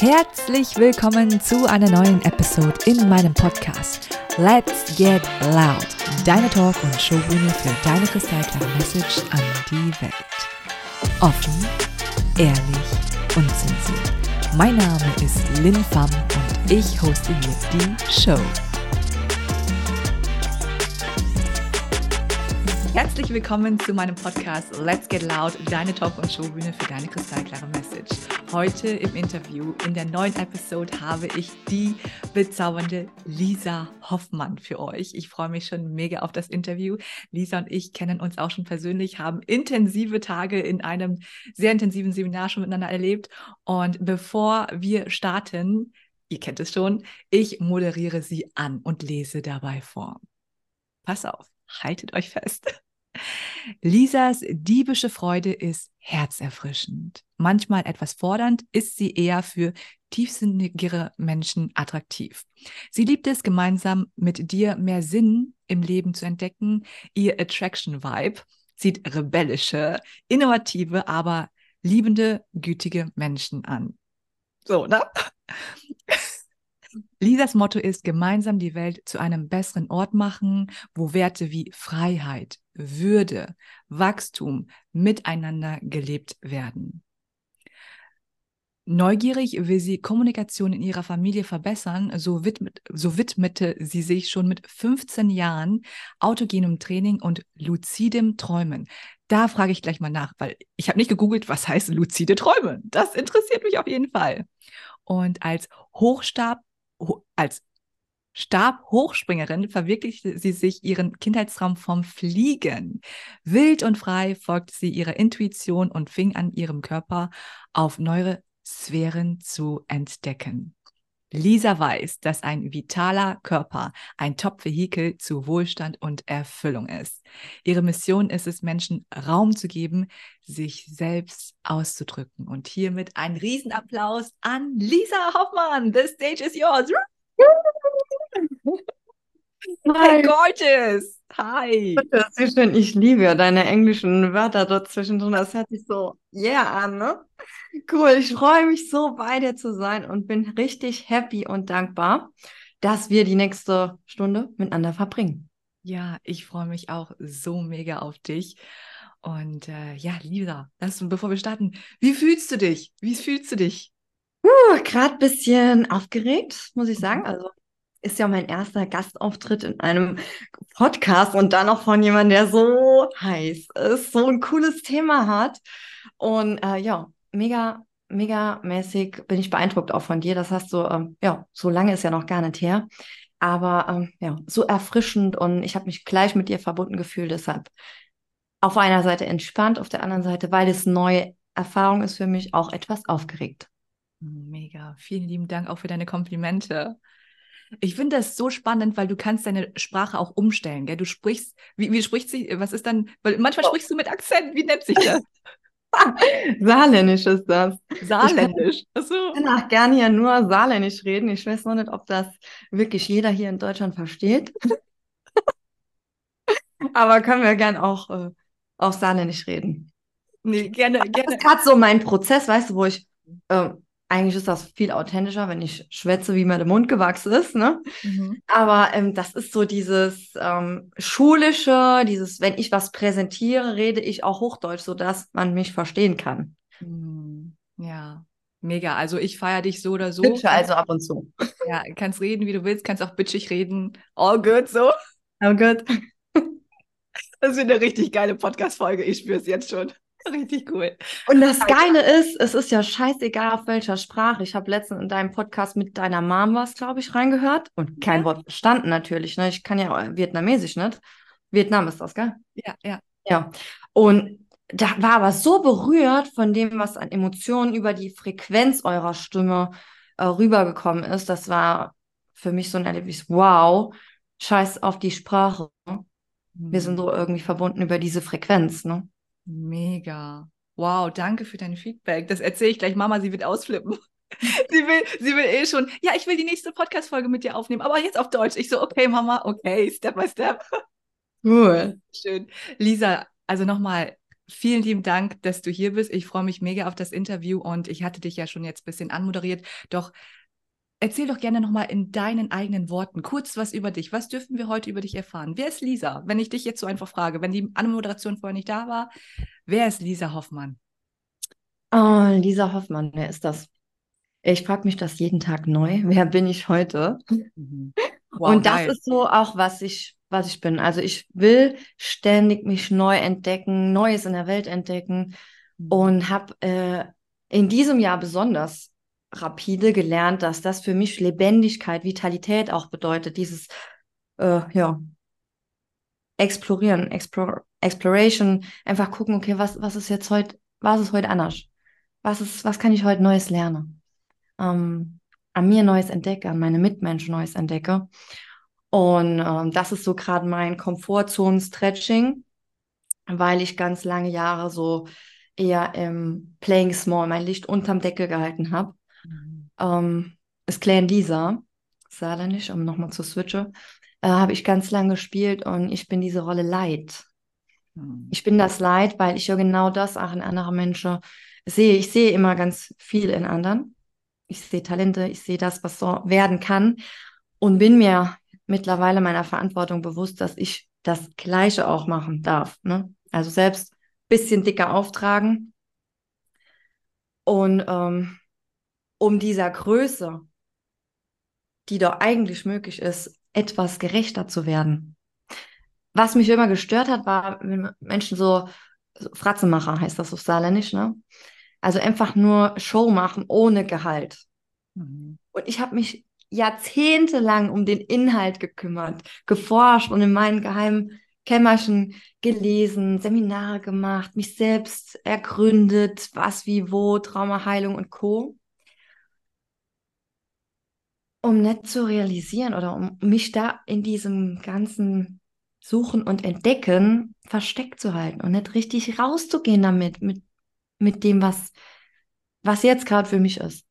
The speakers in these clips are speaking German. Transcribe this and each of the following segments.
Herzlich willkommen zu einer neuen Episode in meinem Podcast Let's Get Loud, deine Talk- und Showbühne für deine kristallklare Message an die Welt. Offen, ehrlich, unzensiert. Mein Name ist Lin Pham und ich hoste hier die Show. Herzlich willkommen zu meinem Podcast Let's Get Loud, deine Talk- und Showbühne für deine kristallklare Message. Heute im Interview, in der neuen Episode, habe ich die bezaubernde Lisa Hoffmann für euch. Ich freue mich schon mega auf das Interview. Lisa und ich kennen uns auch schon persönlich, haben intensive Tage in einem sehr intensiven Seminar schon miteinander erlebt. Und bevor wir starten, ihr kennt es schon, ich moderiere sie an und lese dabei vor. Pass auf, haltet euch fest. Lisas diebische Freude ist herzerfrischend. Manchmal etwas fordernd, ist sie eher für tiefsinnigere Menschen attraktiv. Sie liebt es, gemeinsam mit dir mehr Sinn im Leben zu entdecken. Ihr Attraction-Vibe zieht rebellische, innovative, aber liebende, gütige Menschen an. So, ne? Lisas Motto ist, gemeinsam die Welt zu einem besseren Ort machen, wo Werte wie Freiheit, Würde, Wachstum miteinander gelebt werden. Neugierig will sie Kommunikation in ihrer Familie verbessern, so, widmet, so widmete sie sich schon mit 15 Jahren autogenem Training und luzidem Träumen. Da frage ich gleich mal nach, weil ich habe nicht gegoogelt, was heißt luzide Träumen. Das interessiert mich auf jeden Fall. Und als Hochstab als Stabhochspringerin verwirklichte sie sich ihren Kindheitstraum vom Fliegen. Wild und frei folgte sie ihrer Intuition und fing an, ihrem Körper auf neue Sphären zu entdecken. Lisa weiß, dass ein vitaler Körper ein Top-Vehikel zu Wohlstand und Erfüllung ist. Ihre Mission ist es, Menschen Raum zu geben, sich selbst auszudrücken. Und hiermit ein Riesenapplaus an Lisa Hoffmann. The stage is yours. Hi, gorgeous. Hi. Ist schön. Ich liebe deine englischen Wörter dort zwischendrin. Das hört sich so yeah an, ne? Cool. Ich freue mich so, bei dir zu sein und bin richtig happy und dankbar, dass wir die nächste Stunde miteinander verbringen. Ja, ich freue mich auch so mega auf dich. Und äh, ja, Lisa, lass, bevor wir starten, wie fühlst du dich? Wie fühlst du dich? Uh, Gerade ein bisschen aufgeregt, muss ich sagen. Also ist ja mein erster Gastauftritt in einem Podcast und dann noch von jemandem, der so heiß ist, so ein cooles Thema hat. Und äh, ja, mega, mega mäßig bin ich beeindruckt auch von dir. Das hast du, ähm, ja, so lange ist ja noch gar nicht her. Aber ähm, ja, so erfrischend und ich habe mich gleich mit dir verbunden gefühlt. Deshalb auf einer Seite entspannt, auf der anderen Seite, weil es neue Erfahrung ist für mich, auch etwas aufgeregt. Mega. Vielen lieben Dank auch für deine Komplimente. Ich finde das so spannend, weil du kannst deine Sprache auch umstellen, gell? Du sprichst, wie, wie spricht sie, was ist dann, weil manchmal oh. sprichst du mit Akzent, wie nennt sich das? Saarländisch ist das. Saarländisch. Ich kann auch gerne hier nur Saarländisch reden. Ich weiß noch nicht, ob das wirklich jeder hier in Deutschland versteht. Aber können wir gern auch, äh, auch Saarländisch reden. Nee, gerne, gerne. Das ist gerade so mein Prozess, weißt du, wo ich äh, eigentlich ist das viel authentischer, wenn ich schwätze, wie mir der Mund gewachsen ist. Ne? Mhm. Aber ähm, das ist so dieses ähm, schulische, dieses, wenn ich was präsentiere, rede ich auch Hochdeutsch, sodass man mich verstehen kann. Mhm. Ja, mega. Also ich feiere dich so oder so. Bitte, also ab und zu. Ja, kannst reden, wie du willst, kannst auch bitchig reden. All good, so. All good. Das wird eine richtig geile Podcast-Folge. Ich spüre es jetzt schon. Richtig cool. Und das Geile ist, es ist ja scheißegal, auf welcher Sprache. Ich habe letztens in deinem Podcast mit deiner Mom was, glaube ich, reingehört und kein ja. Wort verstanden natürlich. Ne? Ich kann ja Vietnamesisch nicht. Vietnam ist das, gell? Ja, ja. Ja. Und da war aber so berührt von dem, was an Emotionen über die Frequenz eurer Stimme äh, rübergekommen ist. Das war für mich so ein Erlebnis. Wow, scheiß auf die Sprache. Wir sind mhm. so irgendwie verbunden über diese Frequenz, ne? Mega. Wow, danke für dein Feedback. Das erzähle ich gleich Mama, sie wird ausflippen. sie, will, sie will eh schon, ja, ich will die nächste Podcast-Folge mit dir aufnehmen, aber jetzt auf Deutsch. Ich so, okay, Mama, okay, Step by Step. Cool. Schön. Lisa, also nochmal, vielen lieben Dank, dass du hier bist. Ich freue mich mega auf das Interview und ich hatte dich ja schon jetzt ein bisschen anmoderiert. Doch erzähl doch gerne nochmal in deinen eigenen Worten kurz was über dich. Was dürfen wir heute über dich erfahren? Wer ist Lisa? Wenn ich dich jetzt so einfach frage, wenn die Anmoderation vorher nicht da war, wer ist Lisa Hoffmann? Oh, Lisa Hoffmann, wer ist das? Ich frage mich das jeden Tag neu. Wer bin ich heute? Mhm. Wow, und das geil. ist so auch, was ich, was ich bin. Also ich will ständig mich neu entdecken, Neues in der Welt entdecken mhm. und habe äh, in diesem Jahr besonders rapide gelernt, dass das für mich Lebendigkeit, Vitalität auch bedeutet. Dieses, äh, ja, Explorieren, Explore, Exploration, einfach gucken, okay, was, was ist jetzt heute, was ist heute anders? Was ist, was kann ich heute Neues lernen? Ähm, an mir Neues entdecke, an meine Mitmenschen Neues entdecke. Und ähm, das ist so gerade mein Komfortzonen-Stretching, weil ich ganz lange Jahre so eher im Playing Small mein Licht unterm Deckel gehalten habe. Ähm, ist Clan Lisa, saarländisch, um nochmal zu switchen, äh, habe ich ganz lange gespielt und ich bin diese Rolle Leid. Mhm. Ich bin das Leid, weil ich ja genau das auch in anderen Menschen sehe. Ich sehe immer ganz viel in anderen ich sehe Talente, ich sehe das, was so werden kann und bin mir mittlerweile meiner Verantwortung bewusst, dass ich das Gleiche auch machen darf. Ne? Also selbst ein bisschen dicker auftragen. Und ähm, um dieser Größe, die doch eigentlich möglich ist, etwas gerechter zu werden. Was mich immer gestört hat, war, wenn Menschen so, so Fratzenmacher heißt das auf Saarländisch, ne? Also einfach nur Show machen ohne Gehalt. Mhm. Und ich habe mich jahrzehntelang um den Inhalt gekümmert, geforscht und in meinen geheimen Kämmerchen gelesen, Seminare gemacht, mich selbst ergründet, was wie wo, Traumaheilung und Co. Um nicht zu realisieren oder um mich da in diesem ganzen Suchen und Entdecken versteckt zu halten und nicht richtig rauszugehen damit, mit mit dem, was, was jetzt gerade für mich ist.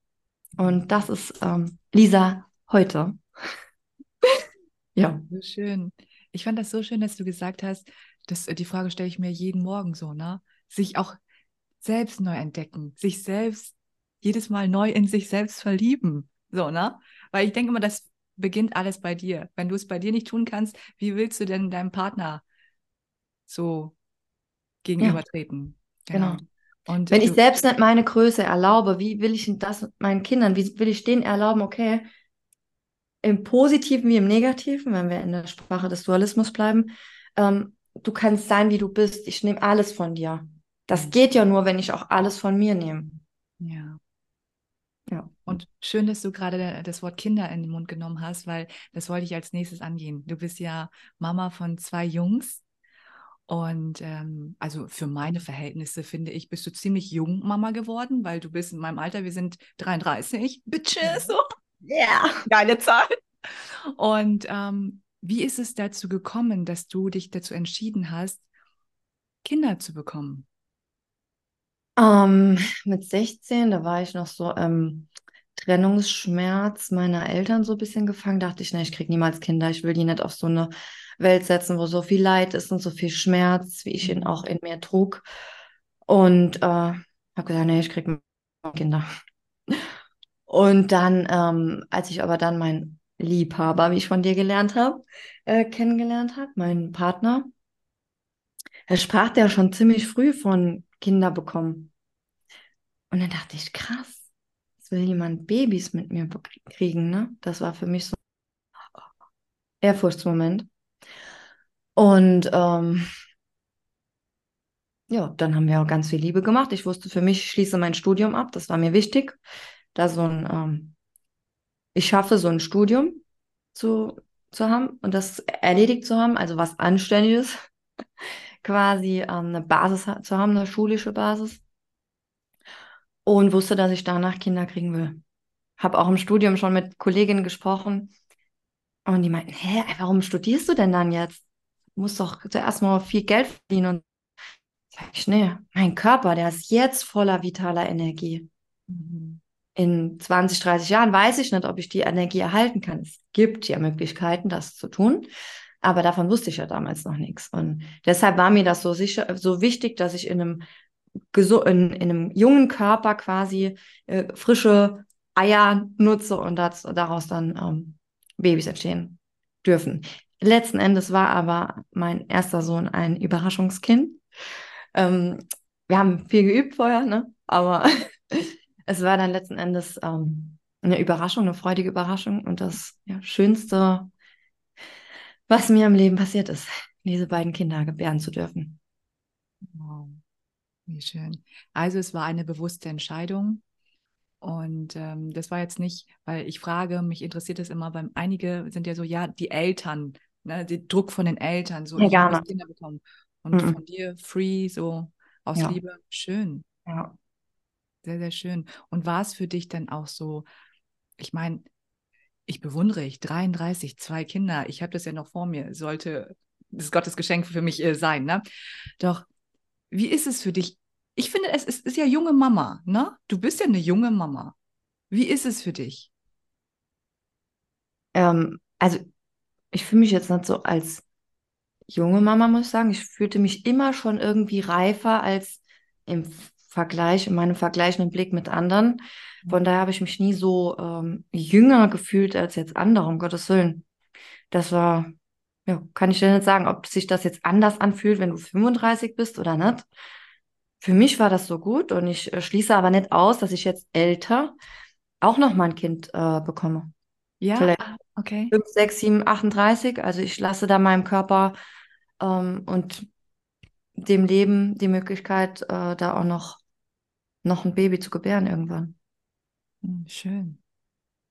Und das ist ähm, Lisa heute. ja. So schön. Ich fand das so schön, dass du gesagt hast, dass die Frage stelle ich mir jeden Morgen so, ne? Sich auch selbst neu entdecken, sich selbst jedes Mal neu in sich selbst verlieben. So, ne? Weil ich denke immer, das beginnt alles bei dir. Wenn du es bei dir nicht tun kannst, wie willst du denn deinem Partner so gegenübertreten? Ja, genau. genau. Und Wenn ich selbst nicht meine Größe erlaube, wie will ich das meinen Kindern, wie will ich denen erlauben, okay, im Positiven wie im Negativen, wenn wir in der Sprache des Dualismus bleiben, ähm, du kannst sein, wie du bist. Ich nehme alles von dir. Das geht ja nur, wenn ich auch alles von mir nehme. Ja. Ja. Und schön, dass du gerade das Wort Kinder in den Mund genommen hast, weil das wollte ich als nächstes angehen. Du bist ja Mama von zwei Jungs und ähm, also für meine Verhältnisse finde ich, bist du ziemlich jung Mama geworden, weil du bist in meinem Alter, wir sind 33, Bitches, so. Ja. Yeah. Geile Zahl. Und ähm, wie ist es dazu gekommen, dass du dich dazu entschieden hast, Kinder zu bekommen? Ähm, mit 16, da war ich noch so ähm, Trennungsschmerz meiner Eltern so ein bisschen gefangen. Dachte ich, ne, ich kriege niemals Kinder, ich will die nicht auf so eine Welt setzen, wo so viel Leid ist und so viel Schmerz, wie ich ihn auch in mir trug. Und äh, habe gesagt, nee, ich kriege Kinder. Und dann, ähm, als ich aber dann meinen Liebhaber, wie ich von dir gelernt habe, äh, kennengelernt habe, meinen Partner, er sprach der schon ziemlich früh von Kinder bekommen. Und dann dachte ich, krass, es will jemand Babys mit mir kriegen, ne? Das war für mich so ein Ehrfurchtsmoment. Und ähm, ja, dann haben wir auch ganz viel Liebe gemacht. Ich wusste für mich, ich schließe mein Studium ab. Das war mir wichtig, da so ein, ähm, ich schaffe so ein Studium zu, zu haben und das erledigt zu haben, also was Anständiges, quasi ähm, eine Basis zu haben, eine schulische Basis. Und wusste, dass ich danach Kinder kriegen will. Habe auch im Studium schon mit Kolleginnen gesprochen und die meinten, hä, warum studierst du denn dann jetzt? muss doch zuerst mal viel Geld verdienen. Und sag ich, nee, mein Körper, der ist jetzt voller vitaler Energie. Mhm. In 20, 30 Jahren weiß ich nicht, ob ich die Energie erhalten kann. Es gibt ja Möglichkeiten, das zu tun. Aber davon wusste ich ja damals noch nichts. Und deshalb war mir das so sicher, so wichtig, dass ich in einem, in, in einem jungen Körper quasi äh, frische Eier nutze und das, daraus dann ähm, Babys entstehen dürfen. Letzten Endes war aber mein erster Sohn ein Überraschungskind. Ähm, wir haben viel geübt vorher, ne? aber es war dann letzten Endes ähm, eine Überraschung, eine freudige Überraschung und das ja, Schönste, was mir im Leben passiert ist, diese beiden Kinder gebären zu dürfen. Wow, wie schön. Also es war eine bewusste Entscheidung. Und ähm, das war jetzt nicht, weil ich frage, mich interessiert es immer, weil einige sind ja so, ja, die Eltern, ne, der Druck von den Eltern, so, ja, ich Kinder bekommen. Und mhm. von dir free, so aus ja. Liebe, schön. Ja. Sehr, sehr schön. Und war es für dich dann auch so, ich meine, ich bewundere ich, 33, zwei Kinder, ich habe das ja noch vor mir, sollte das Gottes Geschenk für mich äh, sein, ne? Doch, wie ist es für dich? Ich finde, es ist, ist ja junge Mama, ne? Du bist ja eine junge Mama. Wie ist es für dich? Ähm, also, ich fühle mich jetzt nicht so als junge Mama, muss ich sagen. Ich fühlte mich immer schon irgendwie reifer als im Vergleich, in meinem vergleichenden Blick mit anderen. Von daher habe ich mich nie so ähm, jünger gefühlt als jetzt andere, um Gottes Willen. Das war, ja, kann ich dir nicht sagen, ob sich das jetzt anders anfühlt, wenn du 35 bist oder nicht. Für mich war das so gut und ich äh, schließe aber nicht aus, dass ich jetzt älter auch noch mal ein Kind äh, bekomme. Ja, Vielleicht okay. 5, 6, 7, 38. Also ich lasse da meinem Körper ähm, und dem Leben die Möglichkeit, äh, da auch noch, noch ein Baby zu gebären irgendwann. Hm, schön.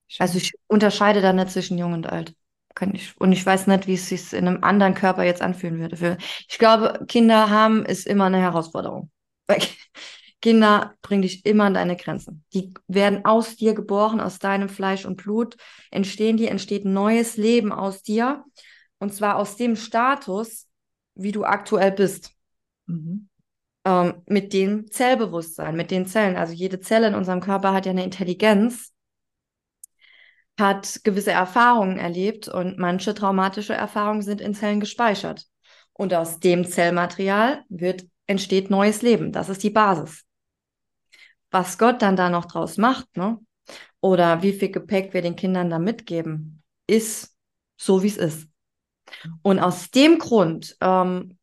Schön. Also ich unterscheide da nicht zwischen jung und alt. Kann ich, und ich weiß nicht, wie es sich in einem anderen Körper jetzt anfühlen würde. Ich glaube, Kinder haben ist immer eine Herausforderung. Kinder bringen dich immer an deine Grenzen. Die werden aus dir geboren, aus deinem Fleisch und Blut entstehen die, entsteht neues Leben aus dir. Und zwar aus dem Status, wie du aktuell bist. Mhm. Ähm, mit dem Zellbewusstsein, mit den Zellen. Also jede Zelle in unserem Körper hat ja eine Intelligenz, hat gewisse Erfahrungen erlebt und manche traumatische Erfahrungen sind in Zellen gespeichert. Und aus dem Zellmaterial wird, entsteht neues Leben. Das ist die Basis. Was Gott dann da noch draus macht, ne? Oder wie viel Gepäck wir den Kindern da mitgeben, ist so, wie es ist. Und aus dem Grund ähm,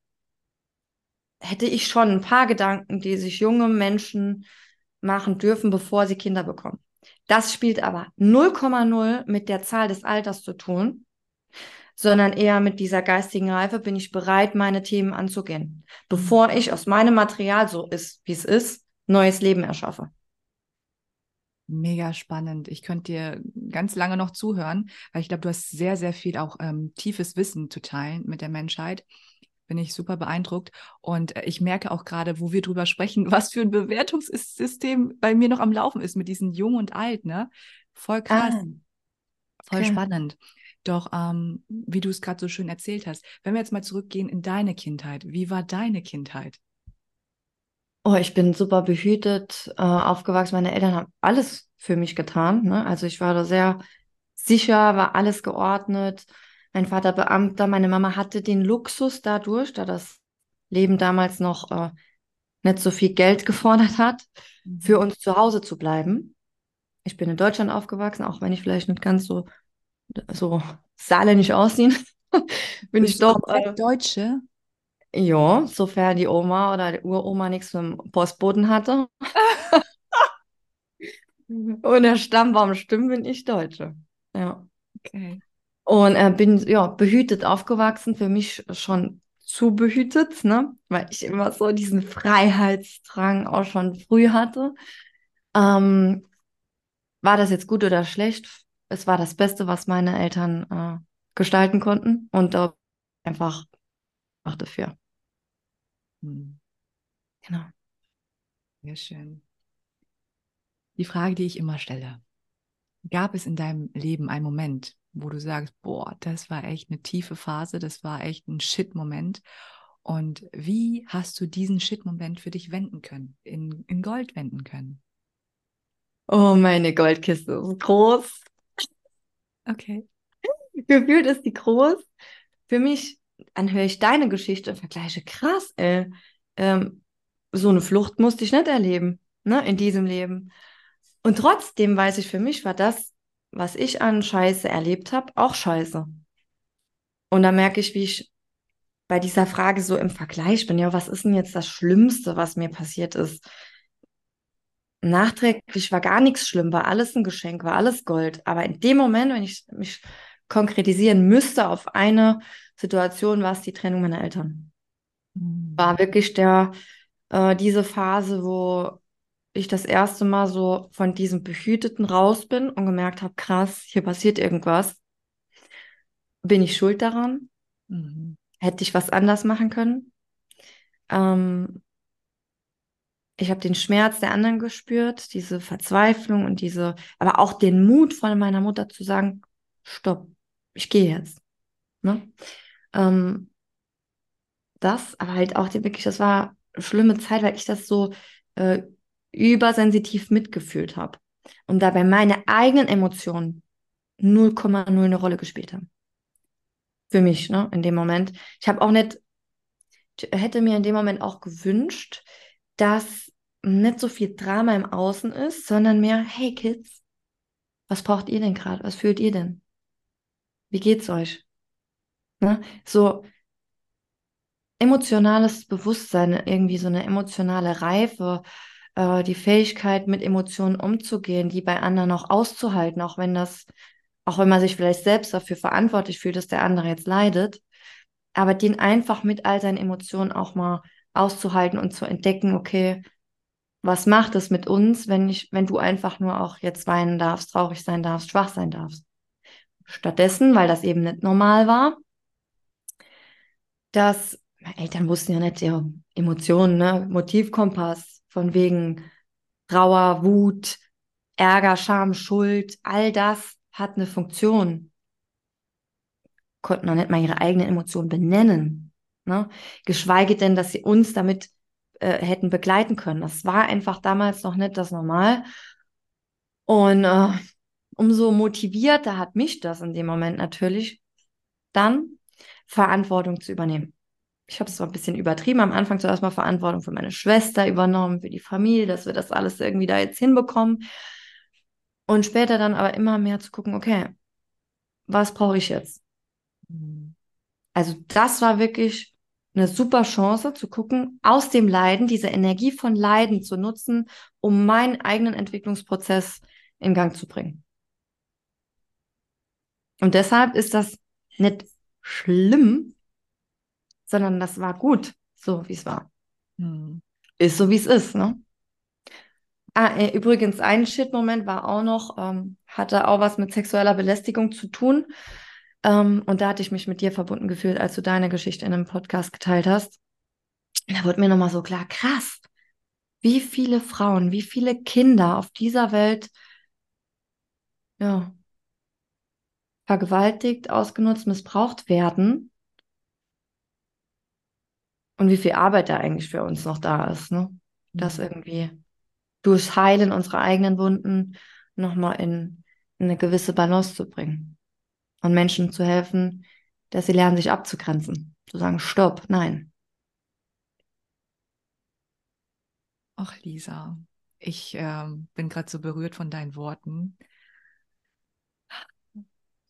hätte ich schon ein paar Gedanken, die sich junge Menschen machen dürfen, bevor sie Kinder bekommen. Das spielt aber 0,0 mit der Zahl des Alters zu tun, sondern eher mit dieser geistigen Reife bin ich bereit, meine Themen anzugehen, bevor ich aus meinem Material so ist, wie es ist, neues Leben erschaffe. Mega spannend. Ich könnte dir ganz lange noch zuhören, weil ich glaube, du hast sehr, sehr viel auch ähm, tiefes Wissen zu teilen mit der Menschheit. Bin ich super beeindruckt. Und äh, ich merke auch gerade, wo wir drüber sprechen, was für ein Bewertungssystem bei mir noch am Laufen ist mit diesen Jung und Alt, ne? Voll krass. Ah, Voll okay. spannend. Doch, ähm, wie du es gerade so schön erzählt hast, wenn wir jetzt mal zurückgehen in deine Kindheit, wie war deine Kindheit? Oh, ich bin super behütet, äh, aufgewachsen. Meine Eltern haben alles für mich getan. Ne? Also ich war da sehr sicher, war alles geordnet. Mein Vater Beamter, meine Mama hatte den Luxus dadurch, da das Leben damals noch äh, nicht so viel Geld gefordert hat, mhm. für uns zu Hause zu bleiben. Ich bin in Deutschland aufgewachsen, auch wenn ich vielleicht nicht ganz so, so saarländisch aussehen. bin Bist ich doch. Äh, Deutsche? Ja, sofern die Oma oder die Uroma nichts mit dem Postboten hatte. Und der Stammbaum stimmt, bin ich Deutsche. Ja. Okay. Und äh, bin ja behütet aufgewachsen, für mich schon zu behütet, ne? Weil ich immer so diesen Freiheitsdrang auch schon früh hatte. Ähm, war das jetzt gut oder schlecht? Es war das Beste, was meine Eltern äh, gestalten konnten und da einfach dafür. Hm. Genau. Sehr schön. Die Frage, die ich immer stelle. Gab es in deinem Leben einen Moment, wo du sagst, boah, das war echt eine tiefe Phase, das war echt ein Shit-Moment. Und wie hast du diesen Shit-Moment für dich wenden können, in, in Gold wenden können? Oh, meine Goldkiste ist groß. Okay. Gefühlt ist die groß. für mich, dann höre ich deine Geschichte und vergleiche, krass, ey, ähm, so eine Flucht musste ich nicht erleben, ne, in diesem Leben. Und trotzdem weiß ich, für mich war das, was ich an Scheiße erlebt habe, auch Scheiße. Und da merke ich, wie ich bei dieser Frage so im Vergleich bin, ja, was ist denn jetzt das Schlimmste, was mir passiert ist? Nachträglich war gar nichts schlimm, war alles ein Geschenk, war alles Gold. Aber in dem Moment, wenn ich mich konkretisieren müsste auf eine Situation, war es die Trennung meiner Eltern. Mhm. War wirklich der, äh, diese Phase, wo ich das erste Mal so von diesem Behüteten raus bin und gemerkt habe, krass, hier passiert irgendwas. Bin ich schuld daran? Mhm. Hätte ich was anders machen können? Ähm, ich habe den Schmerz der anderen gespürt, diese Verzweiflung und diese, aber auch den Mut von meiner Mutter zu sagen, stopp, ich gehe jetzt. Ne? Ähm, das, aber halt auch die, wirklich, das war eine schlimme Zeit, weil ich das so äh, übersensitiv mitgefühlt habe und dabei meine eigenen Emotionen 0,0 eine Rolle gespielt haben. Für mich, ne, in dem Moment. Ich habe auch nicht, hätte mir in dem Moment auch gewünscht, dass nicht so viel Drama im Außen ist, sondern mehr, hey Kids, was braucht ihr denn gerade? Was fühlt ihr denn? Wie geht's euch? Ne? So emotionales Bewusstsein, irgendwie so eine emotionale Reife, äh, die Fähigkeit, mit Emotionen umzugehen, die bei anderen auch auszuhalten, auch wenn das, auch wenn man sich vielleicht selbst dafür verantwortlich fühlt, dass der andere jetzt leidet, aber den einfach mit all seinen Emotionen auch mal auszuhalten und zu entdecken, okay, was macht es mit uns, wenn ich, wenn du einfach nur auch jetzt weinen darfst, traurig sein darfst, schwach sein darfst? Stattdessen, weil das eben nicht normal war, dass meine Eltern wussten ja nicht, ja, Emotionen, ne? Motivkompass, von wegen Trauer, Wut, Ärger, Scham, Schuld, all das hat eine Funktion. Konnten noch nicht mal ihre eigenen Emotionen benennen. Ne? Geschweige denn, dass sie uns damit äh, hätten begleiten können. Das war einfach damals noch nicht das Normal. Und äh, umso motivierter hat mich das in dem Moment natürlich, dann Verantwortung zu übernehmen. Ich habe es zwar ein bisschen übertrieben, am Anfang zuerst mal Verantwortung für meine Schwester übernommen, für die Familie, dass wir das alles irgendwie da jetzt hinbekommen. Und später dann aber immer mehr zu gucken, okay, was brauche ich jetzt? Mhm. Also das war wirklich eine super Chance zu gucken, aus dem Leiden, diese Energie von Leiden zu nutzen, um meinen eigenen Entwicklungsprozess in Gang zu bringen. Und deshalb ist das nicht schlimm, sondern das war gut, so wie es war. Hm. Ist so, wie es ist, ne? Ah, äh, übrigens, ein Shit-Moment war auch noch, ähm, hatte auch was mit sexueller Belästigung zu tun. Ähm, und da hatte ich mich mit dir verbunden gefühlt, als du deine Geschichte in einem Podcast geteilt hast. Da wurde mir nochmal so klar, krass, wie viele Frauen, wie viele Kinder auf dieser Welt, ja, vergewaltigt, ausgenutzt, missbraucht werden. Und wie viel Arbeit da eigentlich für uns noch da ist, ne? Das mhm. irgendwie durchs Heilen unserer eigenen Wunden nochmal in, in eine gewisse Balance zu bringen. Und Menschen zu helfen, dass sie lernen, sich abzugrenzen. Zu sagen, stopp, nein. Ach, Lisa, ich äh, bin gerade so berührt von deinen Worten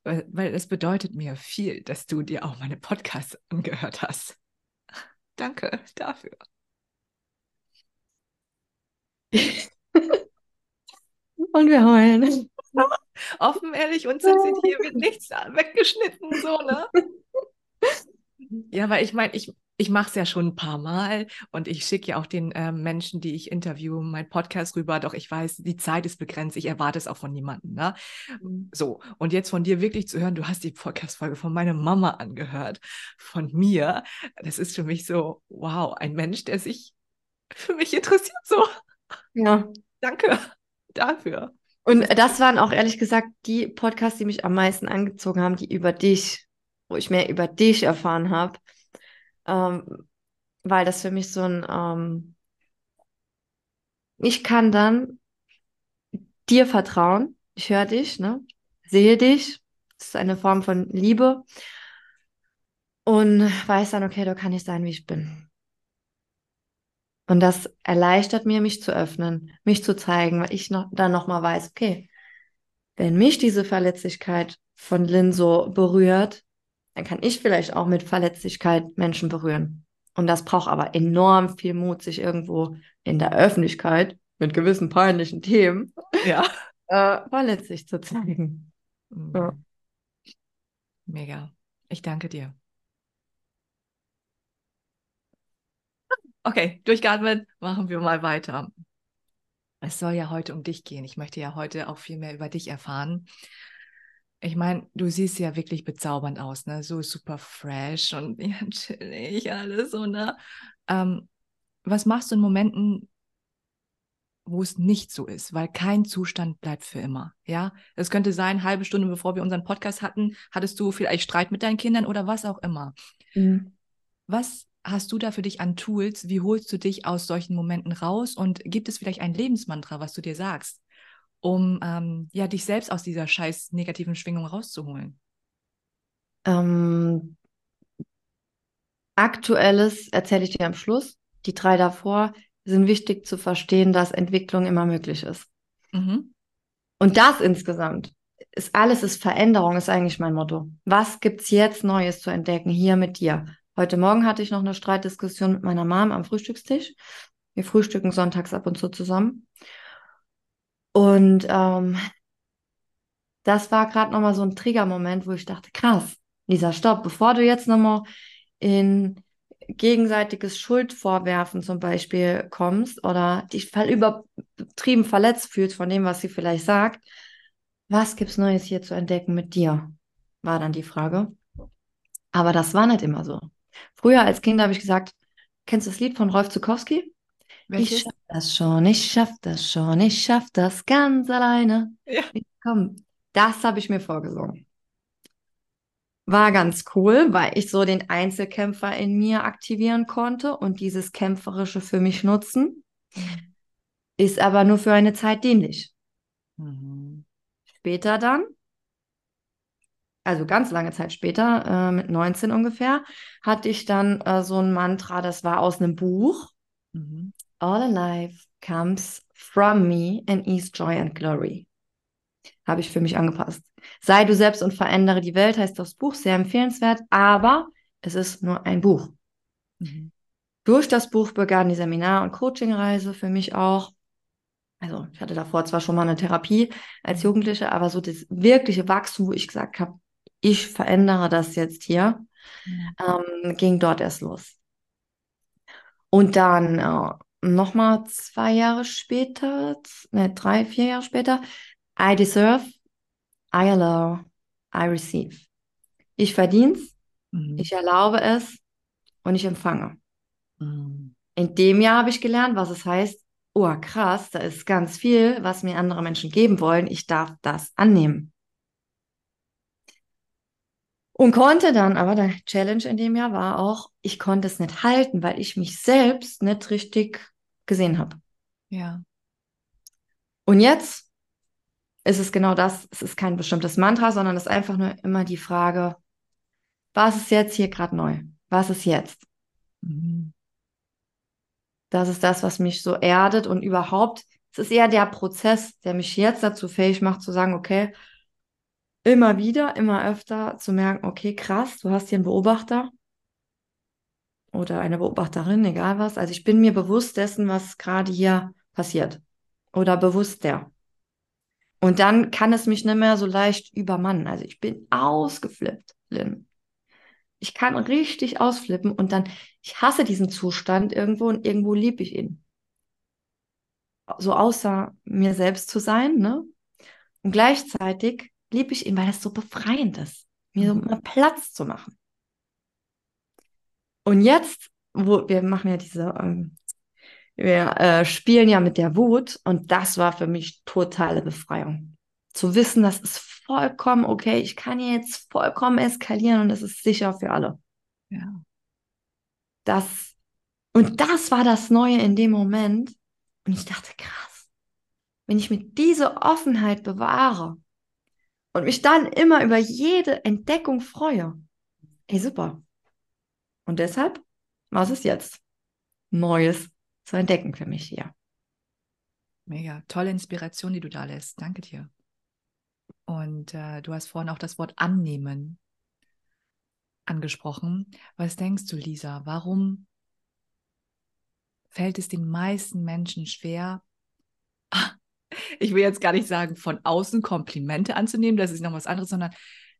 weil, weil es bedeutet mir viel, dass du dir auch meine Podcasts angehört hast. Danke dafür. Und wir heulen. Offen, ehrlich, unzensiert hier wird nichts weggeschnitten, so, ne? Ja, weil ich meine, ich, ich mache es ja schon ein paar Mal und ich schicke ja auch den äh, Menschen, die ich interviewe, mein Podcast rüber. Doch ich weiß, die Zeit ist begrenzt. Ich erwarte es auch von niemandem. Ne? Mhm. So, und jetzt von dir wirklich zu hören, du hast die Podcast-Folge von meiner Mama angehört, von mir. Das ist für mich so, wow, ein Mensch, der sich für mich interessiert. So. Ja. Danke dafür. Und das waren auch ehrlich gesagt die Podcasts, die mich am meisten angezogen haben, die über dich, wo ich mehr über dich erfahren habe ähm, weil das für mich so ein, ähm, ich kann dann dir vertrauen, ich höre dich, ne? sehe dich, das ist eine Form von Liebe und weiß dann, okay, da kann ich sein, wie ich bin. Und das erleichtert mir, mich zu öffnen, mich zu zeigen, weil ich noch, dann nochmal weiß, okay, wenn mich diese Verletzlichkeit von Lynn so berührt, dann kann ich vielleicht auch mit Verletzlichkeit Menschen berühren. Und das braucht aber enorm viel Mut, sich irgendwo in der Öffentlichkeit mit gewissen peinlichen Themen Ja. äh, verletzlich zu zeigen. Ja. Mega. Ich danke dir. Okay, durchgeatmet, machen wir mal weiter. Es soll ja heute um dich gehen. Ich möchte ja heute auch viel mehr über dich erfahren. Ich meine, du siehst ja wirklich bezaubernd aus, ne? So super fresh und ja, chillig alles so, ne? Ähm, was machst du in Momenten, wo es nicht so ist? Weil kein Zustand bleibt für immer, ja? Es könnte sein, halbe Stunde bevor wir unseren Podcast hatten, hattest du vielleicht Streit mit deinen Kindern oder was auch immer. Mhm. Was hast du da für dich an Tools? Wie holst du dich aus solchen Momenten raus? Und gibt es vielleicht ein Lebensmantra, was du dir sagst, um ähm, ja dich selbst aus dieser scheiß negativen Schwingung rauszuholen? Ähm, Aktuelles erzähle ich dir am Schluss. Die drei davor sind wichtig zu verstehen, dass Entwicklung immer möglich ist. Mhm. Und das insgesamt ist alles ist Veränderung, ist eigentlich mein Motto. Was gibt's jetzt Neues zu entdecken hier mit dir? Heute Morgen hatte ich noch eine Streitdiskussion mit meiner Mom am Frühstückstisch. Wir frühstücken sonntags ab und zu zusammen. Und ähm, das war gerade nochmal so ein Triggermoment, wo ich dachte, krass, Lisa, stopp, bevor du jetzt nochmal in gegenseitiges Schuldvorwerfen zum Beispiel kommst oder dich übertrieben verletzt fühlst von dem, was sie vielleicht sagt, was gibt's Neues hier zu entdecken mit dir? War dann die Frage. Aber das war nicht immer so. Früher als Kind habe ich gesagt, kennst du das Lied von Rolf Zukowski? Welches? Ich schaff das schon, ich schaff das schon, ich schaff das ganz alleine. Ja. Komm, das habe ich mir vorgesungen. War ganz cool, weil ich so den Einzelkämpfer in mir aktivieren konnte und dieses Kämpferische für mich nutzen. Ist aber nur für eine Zeit dienlich. Mhm. Später dann, also ganz lange Zeit später, äh, mit 19 ungefähr, hatte ich dann äh, so ein Mantra, das war aus einem Buch. Mhm. All alive comes from me and is joy and glory. Habe ich für mich angepasst. Sei du selbst und verändere die Welt, heißt das Buch, sehr empfehlenswert, aber es ist nur ein Buch. Mhm. Durch das Buch begann die Seminar- und Coachingreise für mich auch. Also ich hatte davor zwar schon mal eine Therapie als Jugendliche, aber so das wirkliche Wachstum, wo ich gesagt habe, ich verändere das jetzt hier, Mhm. ähm, ging dort erst los. Und dann äh, nochmal zwei Jahre später, ne, drei, vier Jahre später, I deserve, I allow, I receive. Ich verdien's, Mhm. ich erlaube es und ich empfange. Mhm. In dem Jahr habe ich gelernt, was es heißt, oh krass, da ist ganz viel, was mir andere Menschen geben wollen. Ich darf das annehmen. Und konnte dann, aber der Challenge in dem Jahr war auch, ich konnte es nicht halten, weil ich mich selbst nicht richtig gesehen habe. Ja. Und jetzt ist es genau das, es ist kein bestimmtes Mantra, sondern es ist einfach nur immer die Frage, was ist jetzt hier gerade neu? Was ist jetzt? Mhm. Das ist das, was mich so erdet und überhaupt, es ist eher der Prozess, der mich jetzt dazu fähig macht zu sagen, okay, immer wieder, immer öfter zu merken, okay, krass, du hast hier einen Beobachter oder eine Beobachterin, egal was. Also ich bin mir bewusst dessen, was gerade hier passiert oder bewusst der. Und dann kann es mich nicht mehr so leicht übermannen. Also ich bin ausgeflippt, Lynn. Ich kann richtig ausflippen und dann, ich hasse diesen Zustand irgendwo und irgendwo liebe ich ihn. So außer mir selbst zu sein, ne? Und gleichzeitig liebe ich ihn, weil das so befreiend ist, mir so Mhm. mal Platz zu machen. Und jetzt, wo wir machen ja diese, ähm, wir äh, spielen ja mit der Wut und das war für mich totale Befreiung. Zu wissen, das ist vollkommen okay, ich kann jetzt vollkommen eskalieren und es ist sicher für alle. Ja. Das, und das war das Neue in dem Moment. Und ich dachte, krass, wenn ich mir diese Offenheit bewahre und mich dann immer über jede Entdeckung freue, ey, super. Und deshalb, was ist jetzt? Neues zu entdecken für mich hier. Mega, tolle Inspiration, die du da lässt. Danke dir. Und äh, du hast vorhin auch das Wort annehmen angesprochen. Was denkst du, Lisa? Warum fällt es den meisten Menschen schwer, ich will jetzt gar nicht sagen, von außen Komplimente anzunehmen, das ist noch was anderes, sondern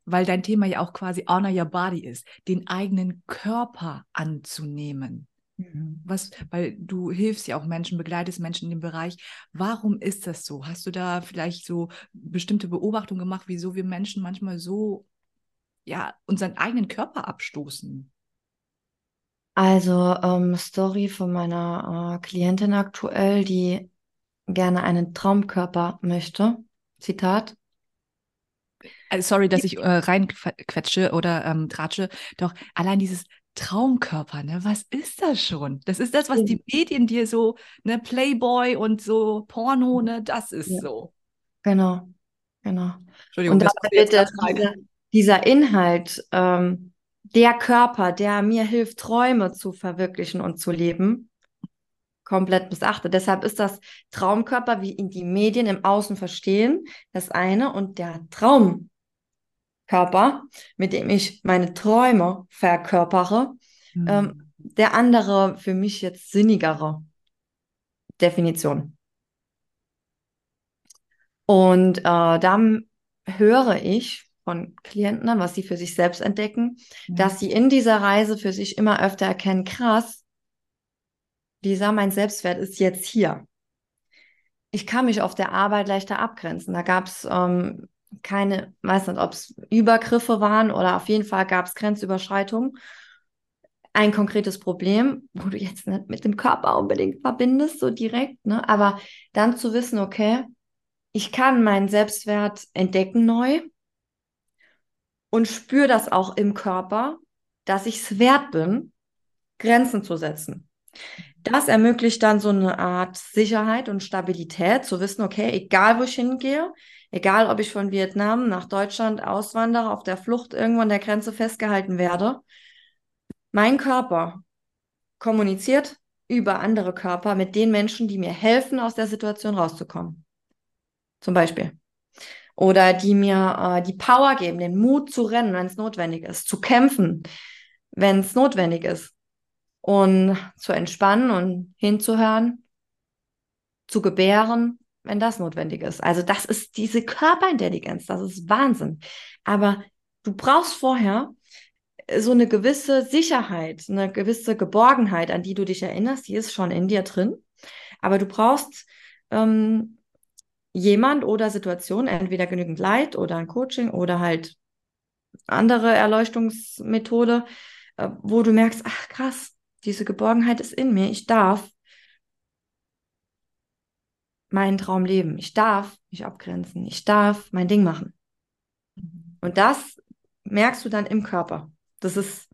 weil dein Thema ja auch quasi Honor Your Body ist, den eigenen Körper anzunehmen. Mhm. Was, weil du hilfst ja auch Menschen, begleitest Menschen in dem Bereich. Warum ist das so? Hast du da vielleicht so bestimmte Beobachtungen gemacht, wieso wir Menschen manchmal so ja unseren eigenen Körper abstoßen? Also ähm, Story von meiner äh, Klientin aktuell, die gerne einen Traumkörper möchte. Zitat. Also sorry, dass ich äh, reinquetsche oder ähm, tratsche. Doch allein dieses Traumkörper, ne? Was ist das schon? Das ist das, was ja. die Medien dir so, ne, Playboy und so Porno, ne, das ist ja. so. Genau, genau. Entschuldigung, und das wird der, dieser, dieser, Inhalt, ähm, der Körper, der mir hilft, Träume zu verwirklichen und zu leben, komplett missachtet. Deshalb ist das Traumkörper, wie ihn die Medien im Außen verstehen, das eine und der Traum Körper, mit dem ich meine Träume verkörpere, mhm. ähm, der andere für mich jetzt sinnigere Definition. Und äh, dann höre ich von Klienten, was sie für sich selbst entdecken, mhm. dass sie in dieser Reise für sich immer öfter erkennen, krass, Lisa, mein Selbstwert ist jetzt hier. Ich kann mich auf der Arbeit leichter abgrenzen. Da gab es ähm, keine, weiß nicht, ob es Übergriffe waren oder auf jeden Fall gab es Grenzüberschreitungen. Ein konkretes Problem, wo du jetzt nicht mit dem Körper unbedingt verbindest, so direkt, ne? aber dann zu wissen, okay, ich kann meinen Selbstwert entdecken neu und spüre das auch im Körper, dass ich es wert bin, Grenzen zu setzen. Das ermöglicht dann so eine Art Sicherheit und Stabilität, zu wissen, okay, egal wo ich hingehe, Egal, ob ich von Vietnam nach Deutschland auswandere, auf der Flucht irgendwo an der Grenze festgehalten werde. Mein Körper kommuniziert über andere Körper mit den Menschen, die mir helfen, aus der Situation rauszukommen. Zum Beispiel. Oder die mir äh, die Power geben, den Mut zu rennen, wenn es notwendig ist, zu kämpfen, wenn es notwendig ist. Und zu entspannen und hinzuhören, zu gebären, wenn das notwendig ist. Also das ist diese Körperintelligenz, das ist Wahnsinn. Aber du brauchst vorher so eine gewisse Sicherheit, eine gewisse Geborgenheit, an die du dich erinnerst, die ist schon in dir drin. Aber du brauchst ähm, jemand oder Situation, entweder genügend Leid oder ein Coaching oder halt andere Erleuchtungsmethode, äh, wo du merkst, ach krass, diese Geborgenheit ist in mir, ich darf meinen Traum leben. Ich darf mich abgrenzen. Ich darf mein Ding machen. Und das merkst du dann im Körper. Das ist,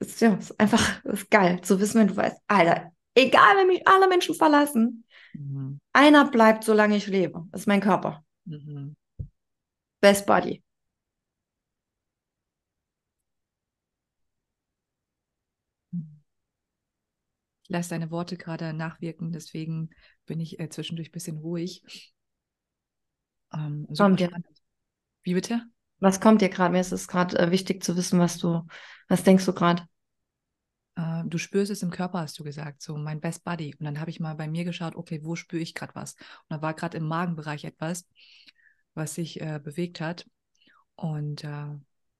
ist ja, ist einfach ist geil zu wissen, wenn du weißt, Alter, egal, wenn mich alle Menschen verlassen, mhm. einer bleibt, solange ich lebe. Das ist mein Körper. Mhm. Best Body. Lasse deine Worte gerade nachwirken, deswegen bin ich äh, zwischendurch ein bisschen ruhig. Ähm, kommt dir. Wie bitte? Was kommt dir gerade? Mir ist es gerade äh, wichtig zu wissen, was du, was denkst du gerade? Äh, du spürst es im Körper, hast du gesagt, so mein Best Buddy. Und dann habe ich mal bei mir geschaut, okay, wo spüre ich gerade was? Und da war gerade im Magenbereich etwas, was sich äh, bewegt hat. Und äh,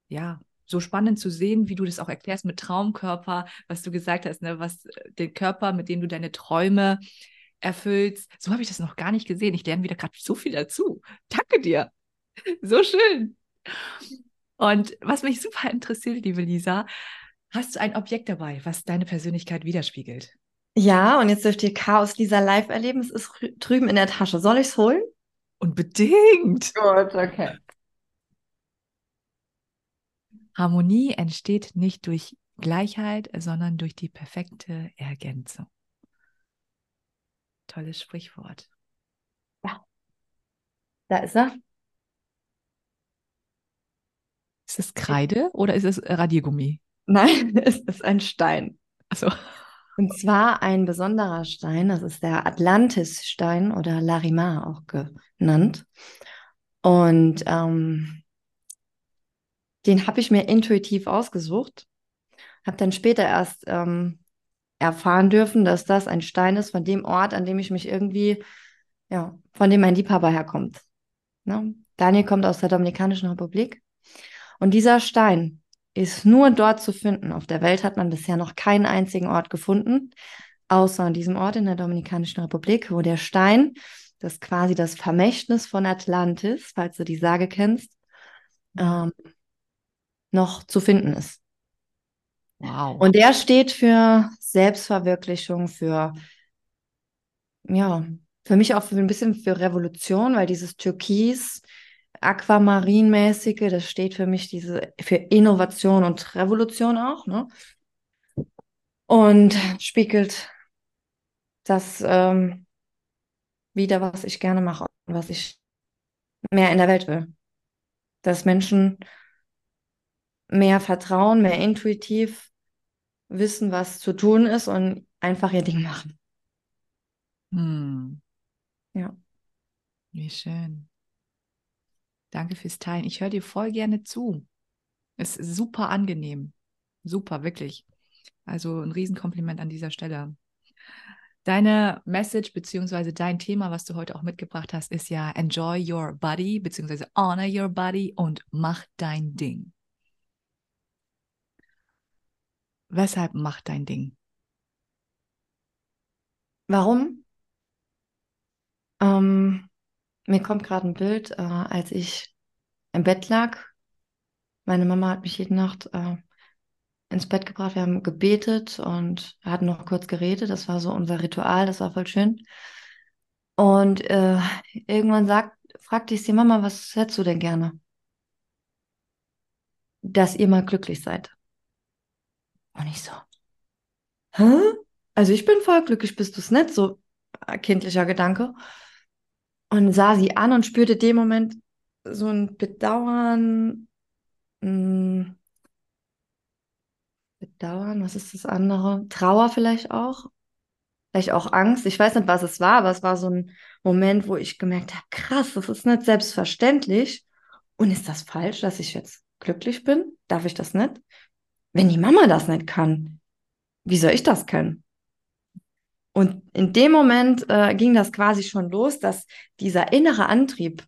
ja, so spannend zu sehen, wie du das auch erklärst mit Traumkörper, was du gesagt hast, ne, was äh, den Körper, mit dem du deine Träume erfüllst. So habe ich das noch gar nicht gesehen. Ich lerne wieder gerade so viel dazu. Danke dir. So schön. Und was mich super interessiert, liebe Lisa, hast du ein Objekt dabei, was deine Persönlichkeit widerspiegelt? Ja, und jetzt dürft ihr Chaos Lisa live erleben. Es ist drüben in der Tasche. Soll ich es holen? Unbedingt. Gut, okay. Harmonie entsteht nicht durch Gleichheit, sondern durch die perfekte Ergänzung. Tolles Sprichwort. Ja. Da ist er. Ist es Kreide oder ist es Radiergummi? Nein, es ist ein Stein. Also. Und zwar ein besonderer Stein, das ist der Atlantis-Stein oder Larimar auch genannt. Und ähm, den habe ich mir intuitiv ausgesucht. Habe dann später erst ähm, erfahren dürfen, dass das ein Stein ist von dem Ort, an dem ich mich irgendwie, ja, von dem mein Liebhaber herkommt. Ne? Daniel kommt aus der Dominikanischen Republik. Und dieser Stein ist nur dort zu finden. Auf der Welt hat man bisher noch keinen einzigen Ort gefunden, außer an diesem Ort in der Dominikanischen Republik, wo der Stein, das ist quasi das Vermächtnis von Atlantis, falls du die Sage kennst, ähm, noch zu finden ist. Wow. Und der steht für Selbstverwirklichung, für, ja, für mich auch für ein bisschen für Revolution, weil dieses Türkis, Aquamarinmäßige, das steht für mich diese, für Innovation und Revolution auch, ne? Und spiegelt das ähm, wieder, was ich gerne mache und was ich mehr in der Welt will. Dass Menschen mehr Vertrauen, mehr intuitiv wissen, was zu tun ist und einfach ihr Ding machen. Hm. Ja. Wie schön. Danke fürs Teilen. Ich höre dir voll gerne zu. Es ist super angenehm. Super, wirklich. Also ein Riesenkompliment an dieser Stelle. Deine Message beziehungsweise dein Thema, was du heute auch mitgebracht hast, ist ja Enjoy your body beziehungsweise Honor your body und mach dein Ding. Weshalb mach dein Ding? Warum? Ähm, mir kommt gerade ein Bild, äh, als ich im Bett lag. Meine Mama hat mich jede Nacht äh, ins Bett gebracht. Wir haben gebetet und hatten noch kurz geredet. Das war so unser Ritual. Das war voll schön. Und äh, irgendwann sagt, fragte ich sie, Mama, was hättest du denn gerne? Dass ihr mal glücklich seid. Und ich so, hä? Also ich bin voll glücklich, bist du es nicht? So äh, kindlicher Gedanke. Und sah sie an und spürte dem Moment so ein Bedauern. Mh, hm, Bedauern, was ist das andere? Trauer vielleicht auch. Vielleicht auch Angst. Ich weiß nicht, was es war, aber es war so ein Moment, wo ich gemerkt habe, krass, das ist nicht selbstverständlich. Und ist das falsch, dass ich jetzt glücklich bin? Darf ich das nicht? Wenn die Mama das nicht kann, wie soll ich das können? Und in dem Moment äh, ging das quasi schon los, dass dieser innere Antrieb,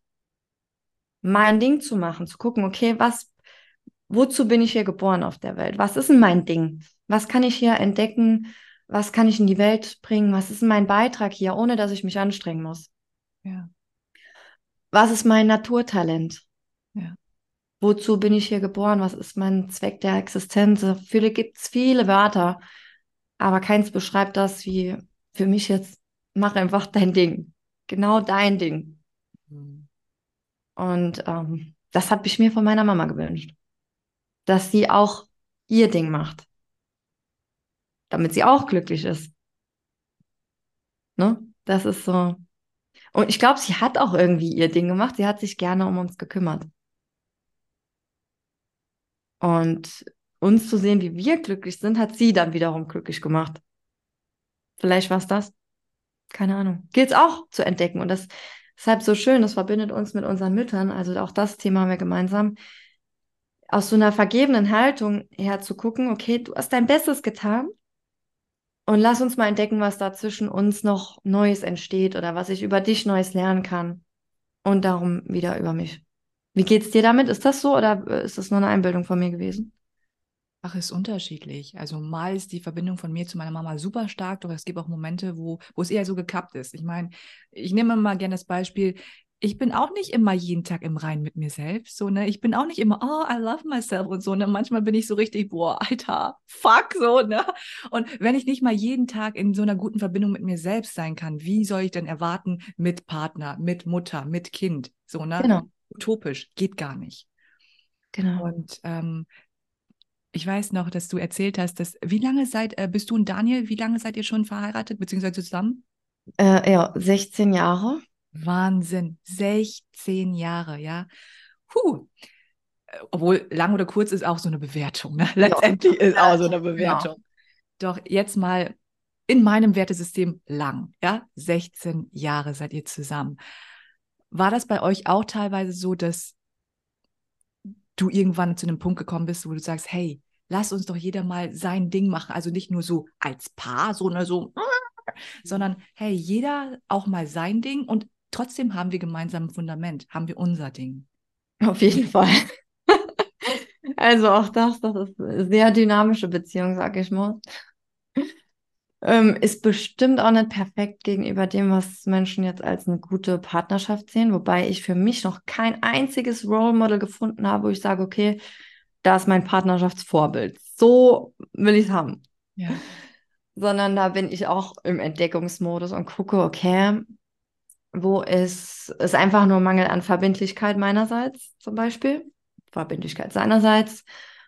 mein Ding zu machen, zu gucken, okay, was, wozu bin ich hier geboren auf der Welt? Was ist denn mein Ding? Was kann ich hier entdecken? Was kann ich in die Welt bringen? Was ist mein Beitrag hier, ohne dass ich mich anstrengen muss? Ja. Was ist mein Naturtalent? Wozu bin ich hier geboren? Was ist mein Zweck der Existenz? Viele gibt es viele Wörter, aber keins beschreibt das wie für mich jetzt, mach einfach dein Ding. Genau dein Ding. Mhm. Und ähm, das habe ich mir von meiner Mama gewünscht. Dass sie auch ihr Ding macht. Damit sie auch glücklich ist. Ne? Das ist so. Und ich glaube, sie hat auch irgendwie ihr Ding gemacht. Sie hat sich gerne um uns gekümmert. Und uns zu sehen, wie wir glücklich sind, hat sie dann wiederum glücklich gemacht. Vielleicht war es das. Keine Ahnung. Gilt es auch zu entdecken. Und das ist deshalb so schön, das verbindet uns mit unseren Müttern. Also auch das Thema haben wir gemeinsam. Aus so einer vergebenen Haltung her zu gucken, okay, du hast dein Bestes getan. Und lass uns mal entdecken, was da zwischen uns noch Neues entsteht oder was ich über dich Neues lernen kann. Und darum wieder über mich. Wie geht's dir damit? Ist das so oder äh, ist das nur eine Einbildung von mir gewesen? Ach, ist unterschiedlich. Also mal ist die Verbindung von mir zu meiner Mama super stark, doch es gibt auch Momente, wo, wo es eher so gekappt ist. Ich meine, ich nehme mal gerne das Beispiel, ich bin auch nicht immer jeden Tag im Rein mit mir selbst. So, ne? Ich bin auch nicht immer, oh, I love myself und so. Ne? Manchmal bin ich so richtig, boah, Alter, fuck, so, ne? Und wenn ich nicht mal jeden Tag in so einer guten Verbindung mit mir selbst sein kann, wie soll ich denn erwarten mit Partner, mit Mutter, mit Kind? So, ne? Genau. Utopisch, geht gar nicht. Genau. Und ähm, ich weiß noch, dass du erzählt hast, dass wie lange seid äh, bist du und Daniel, wie lange seid ihr schon verheiratet bzw. zusammen? Äh, ja, 16 Jahre. Wahnsinn, 16 Jahre, ja. Puh. obwohl lang oder kurz ist auch so eine Bewertung. Ne? Letztendlich ja. ist auch so eine Bewertung. Ja. Doch jetzt mal in meinem Wertesystem lang, ja, 16 Jahre seid ihr zusammen. War das bei euch auch teilweise so, dass du irgendwann zu einem Punkt gekommen bist, wo du sagst, hey, lass uns doch jeder mal sein Ding machen. Also nicht nur so als Paar, so, ne, so, sondern hey, jeder auch mal sein Ding und trotzdem haben wir gemeinsam ein Fundament, haben wir unser Ding. Auf jeden Fall. also auch das, das ist eine sehr dynamische Beziehung, sag ich mal. Ähm, ist bestimmt auch nicht perfekt gegenüber dem, was Menschen jetzt als eine gute Partnerschaft sehen, wobei ich für mich noch kein einziges Role Model gefunden habe, wo ich sage, okay, da ist mein Partnerschaftsvorbild. So will ich es haben. Ja. Sondern da bin ich auch im Entdeckungsmodus und gucke, okay, wo ist es einfach nur Mangel an Verbindlichkeit meinerseits zum Beispiel, Verbindlichkeit seinerseits,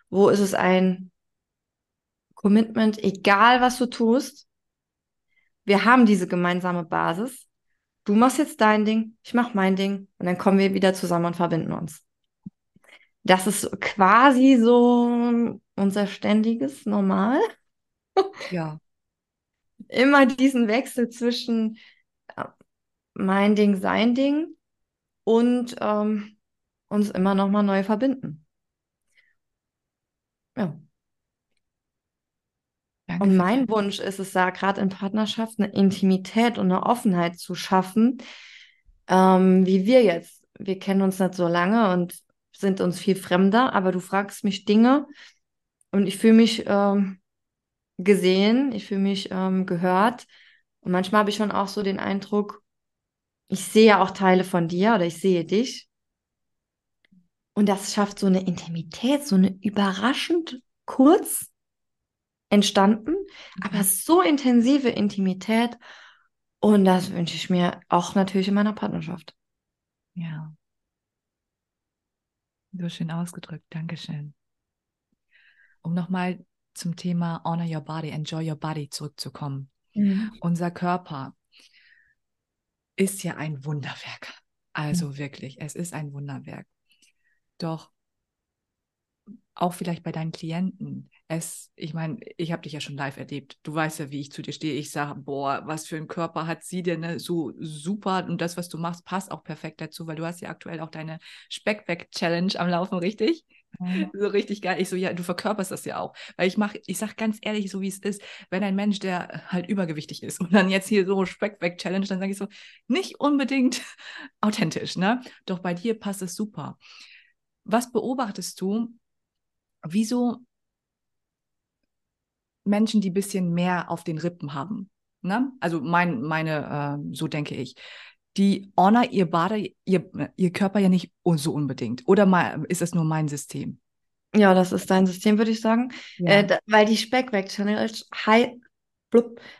wo ist es ein Commitment, egal was du tust. Wir haben diese gemeinsame Basis. Du machst jetzt dein Ding, ich mach mein Ding und dann kommen wir wieder zusammen und verbinden uns. Das ist quasi so unser ständiges Normal. Ja. Immer diesen Wechsel zwischen äh, mein Ding, sein Ding und ähm, uns immer noch mal neu verbinden. Ja. Danke und mein Wunsch ist es da, gerade in Partnerschaft eine Intimität und eine Offenheit zu schaffen, ähm, wie wir jetzt. Wir kennen uns nicht so lange und sind uns viel fremder, aber du fragst mich Dinge und ich fühle mich ähm, gesehen, ich fühle mich ähm, gehört. Und manchmal habe ich schon auch so den Eindruck, ich sehe auch Teile von dir oder ich sehe dich. Und das schafft so eine Intimität, so eine überraschend kurz entstanden, mhm. aber so intensive Intimität. Und das wünsche ich mir auch natürlich in meiner Partnerschaft. Ja. So schön ausgedrückt. Dankeschön. Um nochmal zum Thema Honor Your Body, Enjoy Your Body zurückzukommen. Mhm. Unser Körper ist ja ein Wunderwerk. Also mhm. wirklich, es ist ein Wunderwerk. Doch auch vielleicht bei deinen Klienten. Es, ich meine, ich habe dich ja schon live erlebt. Du weißt ja, wie ich zu dir stehe. Ich sage, boah, was für ein Körper hat sie denn ne? so super und das, was du machst, passt auch perfekt dazu, weil du hast ja aktuell auch deine Speckback-Challenge am Laufen, richtig? Mhm. So richtig geil. Ich so, ja, du verkörperst das ja auch. Weil ich mache, ich sag ganz ehrlich, so wie es ist, wenn ein Mensch, der halt übergewichtig ist und dann jetzt hier so Speckback-Challenge, dann sage ich so, nicht unbedingt authentisch, ne? Doch bei dir passt es super. Was beobachtest du, wieso Menschen, die ein bisschen mehr auf den Rippen haben, ne? also mein, meine, äh, so denke ich, die honor ihr Bade, ihr, ihr Körper ja nicht so unbedingt. Oder mal, ist das nur mein System? Ja, das ist dein System, würde ich sagen. Ja. Äh, da, weil die Speckweg-Challenge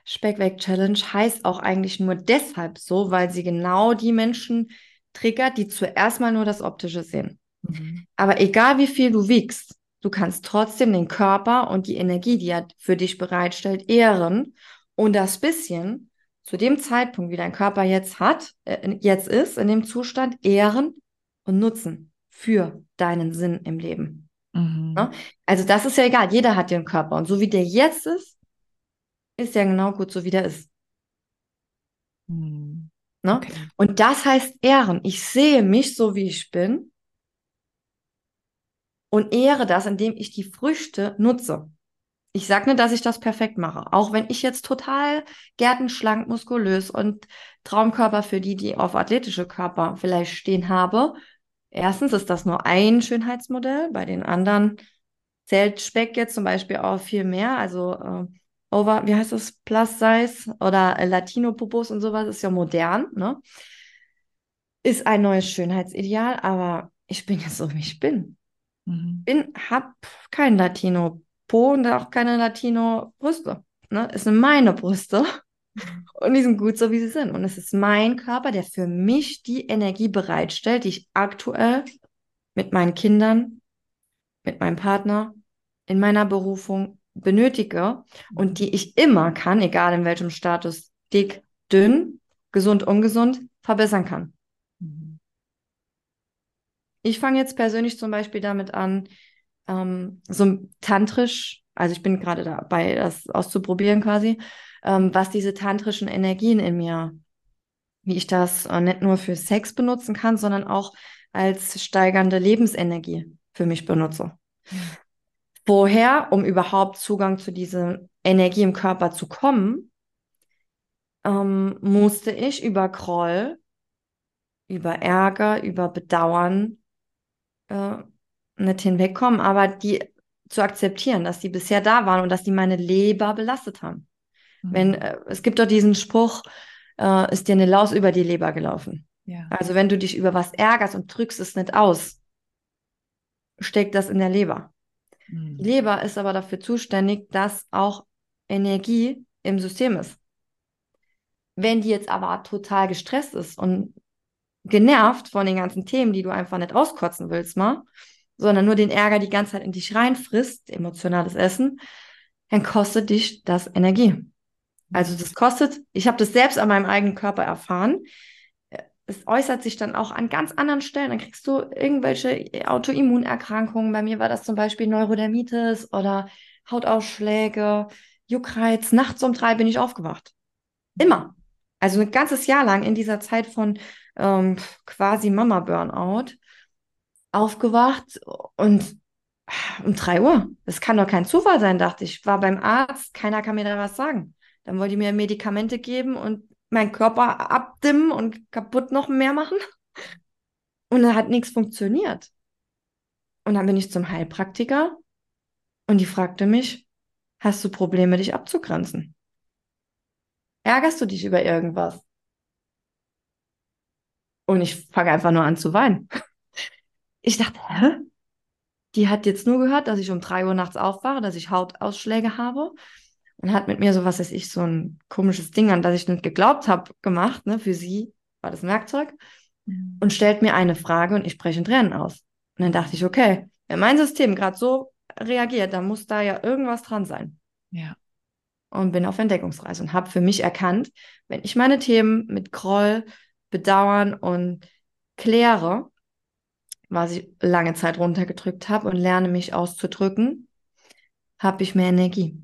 Speckweg-Challenge heißt auch eigentlich nur deshalb so, weil sie genau die Menschen triggert, die zuerst mal nur das Optische sehen. Mhm. Aber egal wie viel du wiegst, Du kannst trotzdem den Körper und die Energie, die er für dich bereitstellt, ehren und das bisschen zu dem Zeitpunkt, wie dein Körper jetzt hat, äh, jetzt ist, in dem Zustand, ehren und nutzen für deinen Sinn im Leben. Mhm. Ne? Also das ist ja egal, jeder hat den Körper und so wie der jetzt ist, ist ja genau gut, so wie der ist. Mhm. Ne? Okay. Und das heißt ehren. Ich sehe mich so, wie ich bin und ehre das, indem ich die Früchte nutze. Ich sage nicht, dass ich das perfekt mache. Auch wenn ich jetzt total gärtenschlank, muskulös und Traumkörper für die, die auf athletische Körper vielleicht stehen habe. Erstens ist das nur ein Schönheitsmodell. Bei den anderen zählt Speck jetzt zum Beispiel auch viel mehr. Also äh, over, wie heißt das, Plus Size oder äh, Latino-Popos und sowas ist ja modern. Ne? Ist ein neues Schönheitsideal, aber ich bin jetzt so, wie ich bin. Mhm. Bin, hab kein Latino-Po und auch keine Latino-Brüste. Ne? Es sind meine Brüste mhm. und die sind gut so, wie sie sind. Und es ist mein Körper, der für mich die Energie bereitstellt, die ich aktuell mit meinen Kindern, mit meinem Partner, in meiner Berufung benötige und die ich immer kann, egal in welchem Status, dick, dünn, gesund, ungesund, verbessern kann. Ich fange jetzt persönlich zum Beispiel damit an, ähm, so tantrisch, also ich bin gerade dabei, das auszuprobieren quasi, ähm, was diese tantrischen Energien in mir, wie ich das äh, nicht nur für Sex benutzen kann, sondern auch als steigernde Lebensenergie für mich benutze. Vorher, um überhaupt Zugang zu dieser Energie im Körper zu kommen, ähm, musste ich über Groll, über Ärger, über Bedauern äh, nicht hinwegkommen, aber die zu akzeptieren, dass die bisher da waren und dass die meine Leber belastet haben. Mhm. Wenn äh, es gibt doch diesen Spruch, äh, ist dir eine Laus über die Leber gelaufen. Ja. Also wenn du dich über was ärgerst und drückst es nicht aus, steckt das in der Leber. Mhm. Die Leber ist aber dafür zuständig, dass auch Energie im System ist. Wenn die jetzt aber total gestresst ist und genervt von den ganzen Themen, die du einfach nicht auskotzen willst, mal, sondern nur den Ärger die ganze Zeit in dich reinfrisst, emotionales Essen, dann kostet dich das Energie. Also das kostet, ich habe das selbst an meinem eigenen Körper erfahren. Es äußert sich dann auch an ganz anderen Stellen. Dann kriegst du irgendwelche Autoimmunerkrankungen. Bei mir war das zum Beispiel Neurodermitis oder Hautausschläge, Juckreiz. Nachts um drei bin ich aufgewacht. Immer. Also ein ganzes Jahr lang in dieser Zeit von ähm, quasi Mama-Burnout aufgewacht und um drei Uhr. Das kann doch kein Zufall sein, dachte ich. War beim Arzt, keiner kann mir da was sagen. Dann wollte die mir Medikamente geben und meinen Körper abdimmen und kaputt noch mehr machen. Und da hat nichts funktioniert. Und dann bin ich zum Heilpraktiker und die fragte mich, hast du Probleme, dich abzugrenzen? Ärgerst du dich über irgendwas? Und ich fange einfach nur an zu weinen. Ich dachte, hä? Die hat jetzt nur gehört, dass ich um drei Uhr nachts aufwache, dass ich Hautausschläge habe und hat mit mir so, was weiß ich, so ein komisches Ding, an das ich nicht geglaubt habe, gemacht. Ne? Für sie war das ein Werkzeug. Mhm. Und stellt mir eine Frage und ich spreche in Tränen aus. Und dann dachte ich, okay, wenn mein System gerade so reagiert, dann muss da ja irgendwas dran sein. Ja. Und bin auf Entdeckungsreise und habe für mich erkannt, wenn ich meine Themen mit Groll, Bedauern und kläre, was ich lange Zeit runtergedrückt habe und lerne mich auszudrücken, habe ich mehr Energie.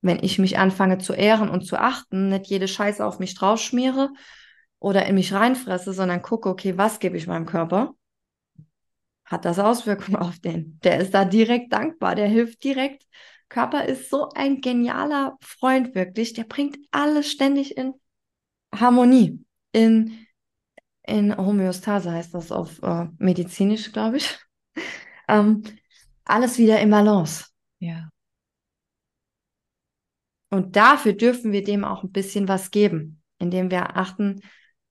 Wenn ich mich anfange zu ehren und zu achten, nicht jede Scheiße auf mich draufschmiere oder in mich reinfresse, sondern gucke, okay, was gebe ich meinem Körper? Hat das Auswirkungen auf den? Der ist da direkt dankbar, der hilft direkt. Körper ist so ein genialer Freund, wirklich. Der bringt alles ständig in Harmonie, in, in Homöostase heißt das auf äh, medizinisch, glaube ich. ähm, alles wieder in Balance. Ja. Und dafür dürfen wir dem auch ein bisschen was geben, indem wir achten,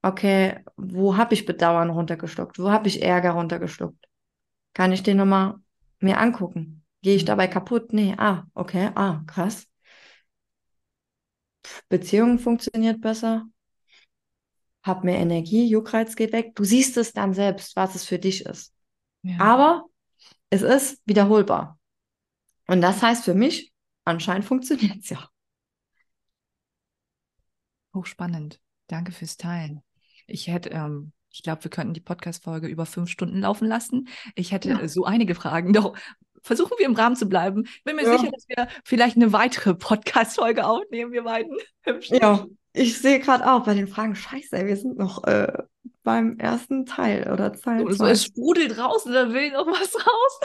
okay, wo habe ich Bedauern runtergeschluckt? Wo habe ich Ärger runtergeschluckt? Kann ich den nochmal mir angucken? Gehe ich mhm. dabei kaputt? Nee, ah, okay, ah, krass. Beziehung funktioniert besser. Hab mehr Energie, Juckreiz geht weg. Du siehst es dann selbst, was es für dich ist. Ja. Aber es ist wiederholbar. Und das heißt für mich, anscheinend funktioniert es ja. Hochspannend. Danke fürs Teilen. Ich hätte, ähm, ich glaube, wir könnten die Podcast-Folge über fünf Stunden laufen lassen. Ich hätte ja. so einige Fragen. Doch versuchen wir im Rahmen zu bleiben. Ich bin mir ja. sicher, dass wir vielleicht eine weitere Podcast-Folge aufnehmen, wir beiden. Ja, ich sehe gerade auch bei den Fragen, scheiße, wir sind noch äh, beim ersten Teil oder Teil so, Es sprudelt raus und da will noch was raus.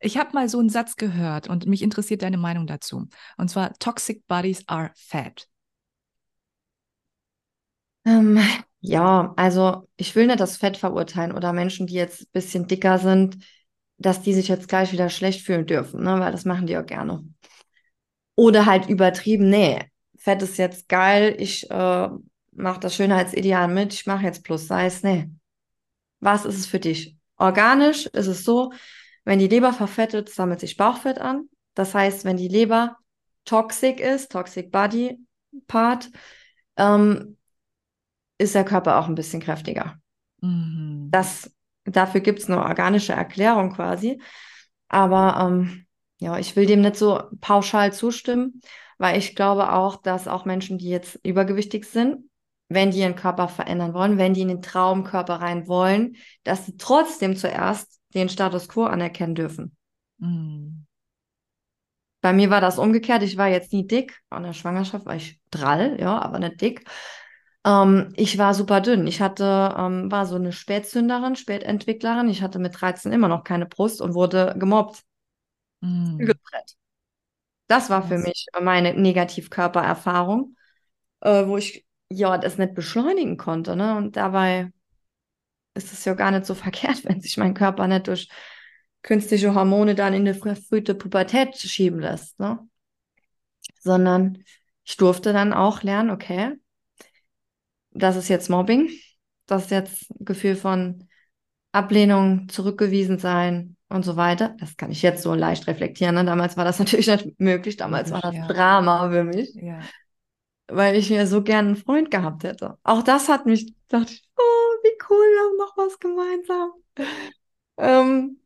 Ich habe mal so einen Satz gehört und mich interessiert deine Meinung dazu. Und zwar, Toxic Bodies are fat. Ähm, ja, also ich will nicht das Fett verurteilen oder Menschen, die jetzt ein bisschen dicker sind, dass die sich jetzt gleich wieder schlecht fühlen dürfen, ne? weil das machen die auch gerne. Oder halt übertrieben, nee, Fett ist jetzt geil, ich äh, mache das Schönheitsideal mit, ich mache jetzt plus Size, nee. Was ist es für dich? Organisch ist es so, wenn die Leber verfettet, sammelt sich Bauchfett an. Das heißt, wenn die Leber toxic ist, Toxic Body Part, ähm, ist der Körper auch ein bisschen kräftiger. Mhm. Das, dafür gibt es eine organische Erklärung quasi. Aber ähm, ja, ich will dem nicht so pauschal zustimmen, weil ich glaube auch, dass auch Menschen, die jetzt übergewichtig sind, wenn die ihren Körper verändern wollen, wenn die in den Traumkörper rein wollen, dass sie trotzdem zuerst den Status quo anerkennen dürfen. Mhm. Bei mir war das umgekehrt. Ich war jetzt nie dick. An der Schwangerschaft war ich drall, ja, aber nicht dick. Ähm, ich war super dünn. Ich hatte, ähm, war so eine Spätzünderin, Spätentwicklerin. Ich hatte mit 13 immer noch keine Brust und wurde gemobbt. Mm. Das war für mich meine Negativkörpererfahrung, äh, wo ich ja das nicht beschleunigen konnte. Ne? Und dabei ist es ja gar nicht so verkehrt, wenn sich mein Körper nicht durch künstliche Hormone dann in eine verfrühte Pubertät schieben lässt. Ne? Sondern ich durfte dann auch lernen, okay, das ist jetzt Mobbing, das ist jetzt ein Gefühl von Ablehnung, zurückgewiesen sein und so weiter. Das kann ich jetzt so leicht reflektieren. Ne? Damals war das natürlich nicht möglich. Damals war das ja. Drama für mich. Ja. Weil ich mir so gern einen Freund gehabt hätte. Auch das hat mich, dachte ich, oh, wie cool, wir haben noch was gemeinsam. Ähm,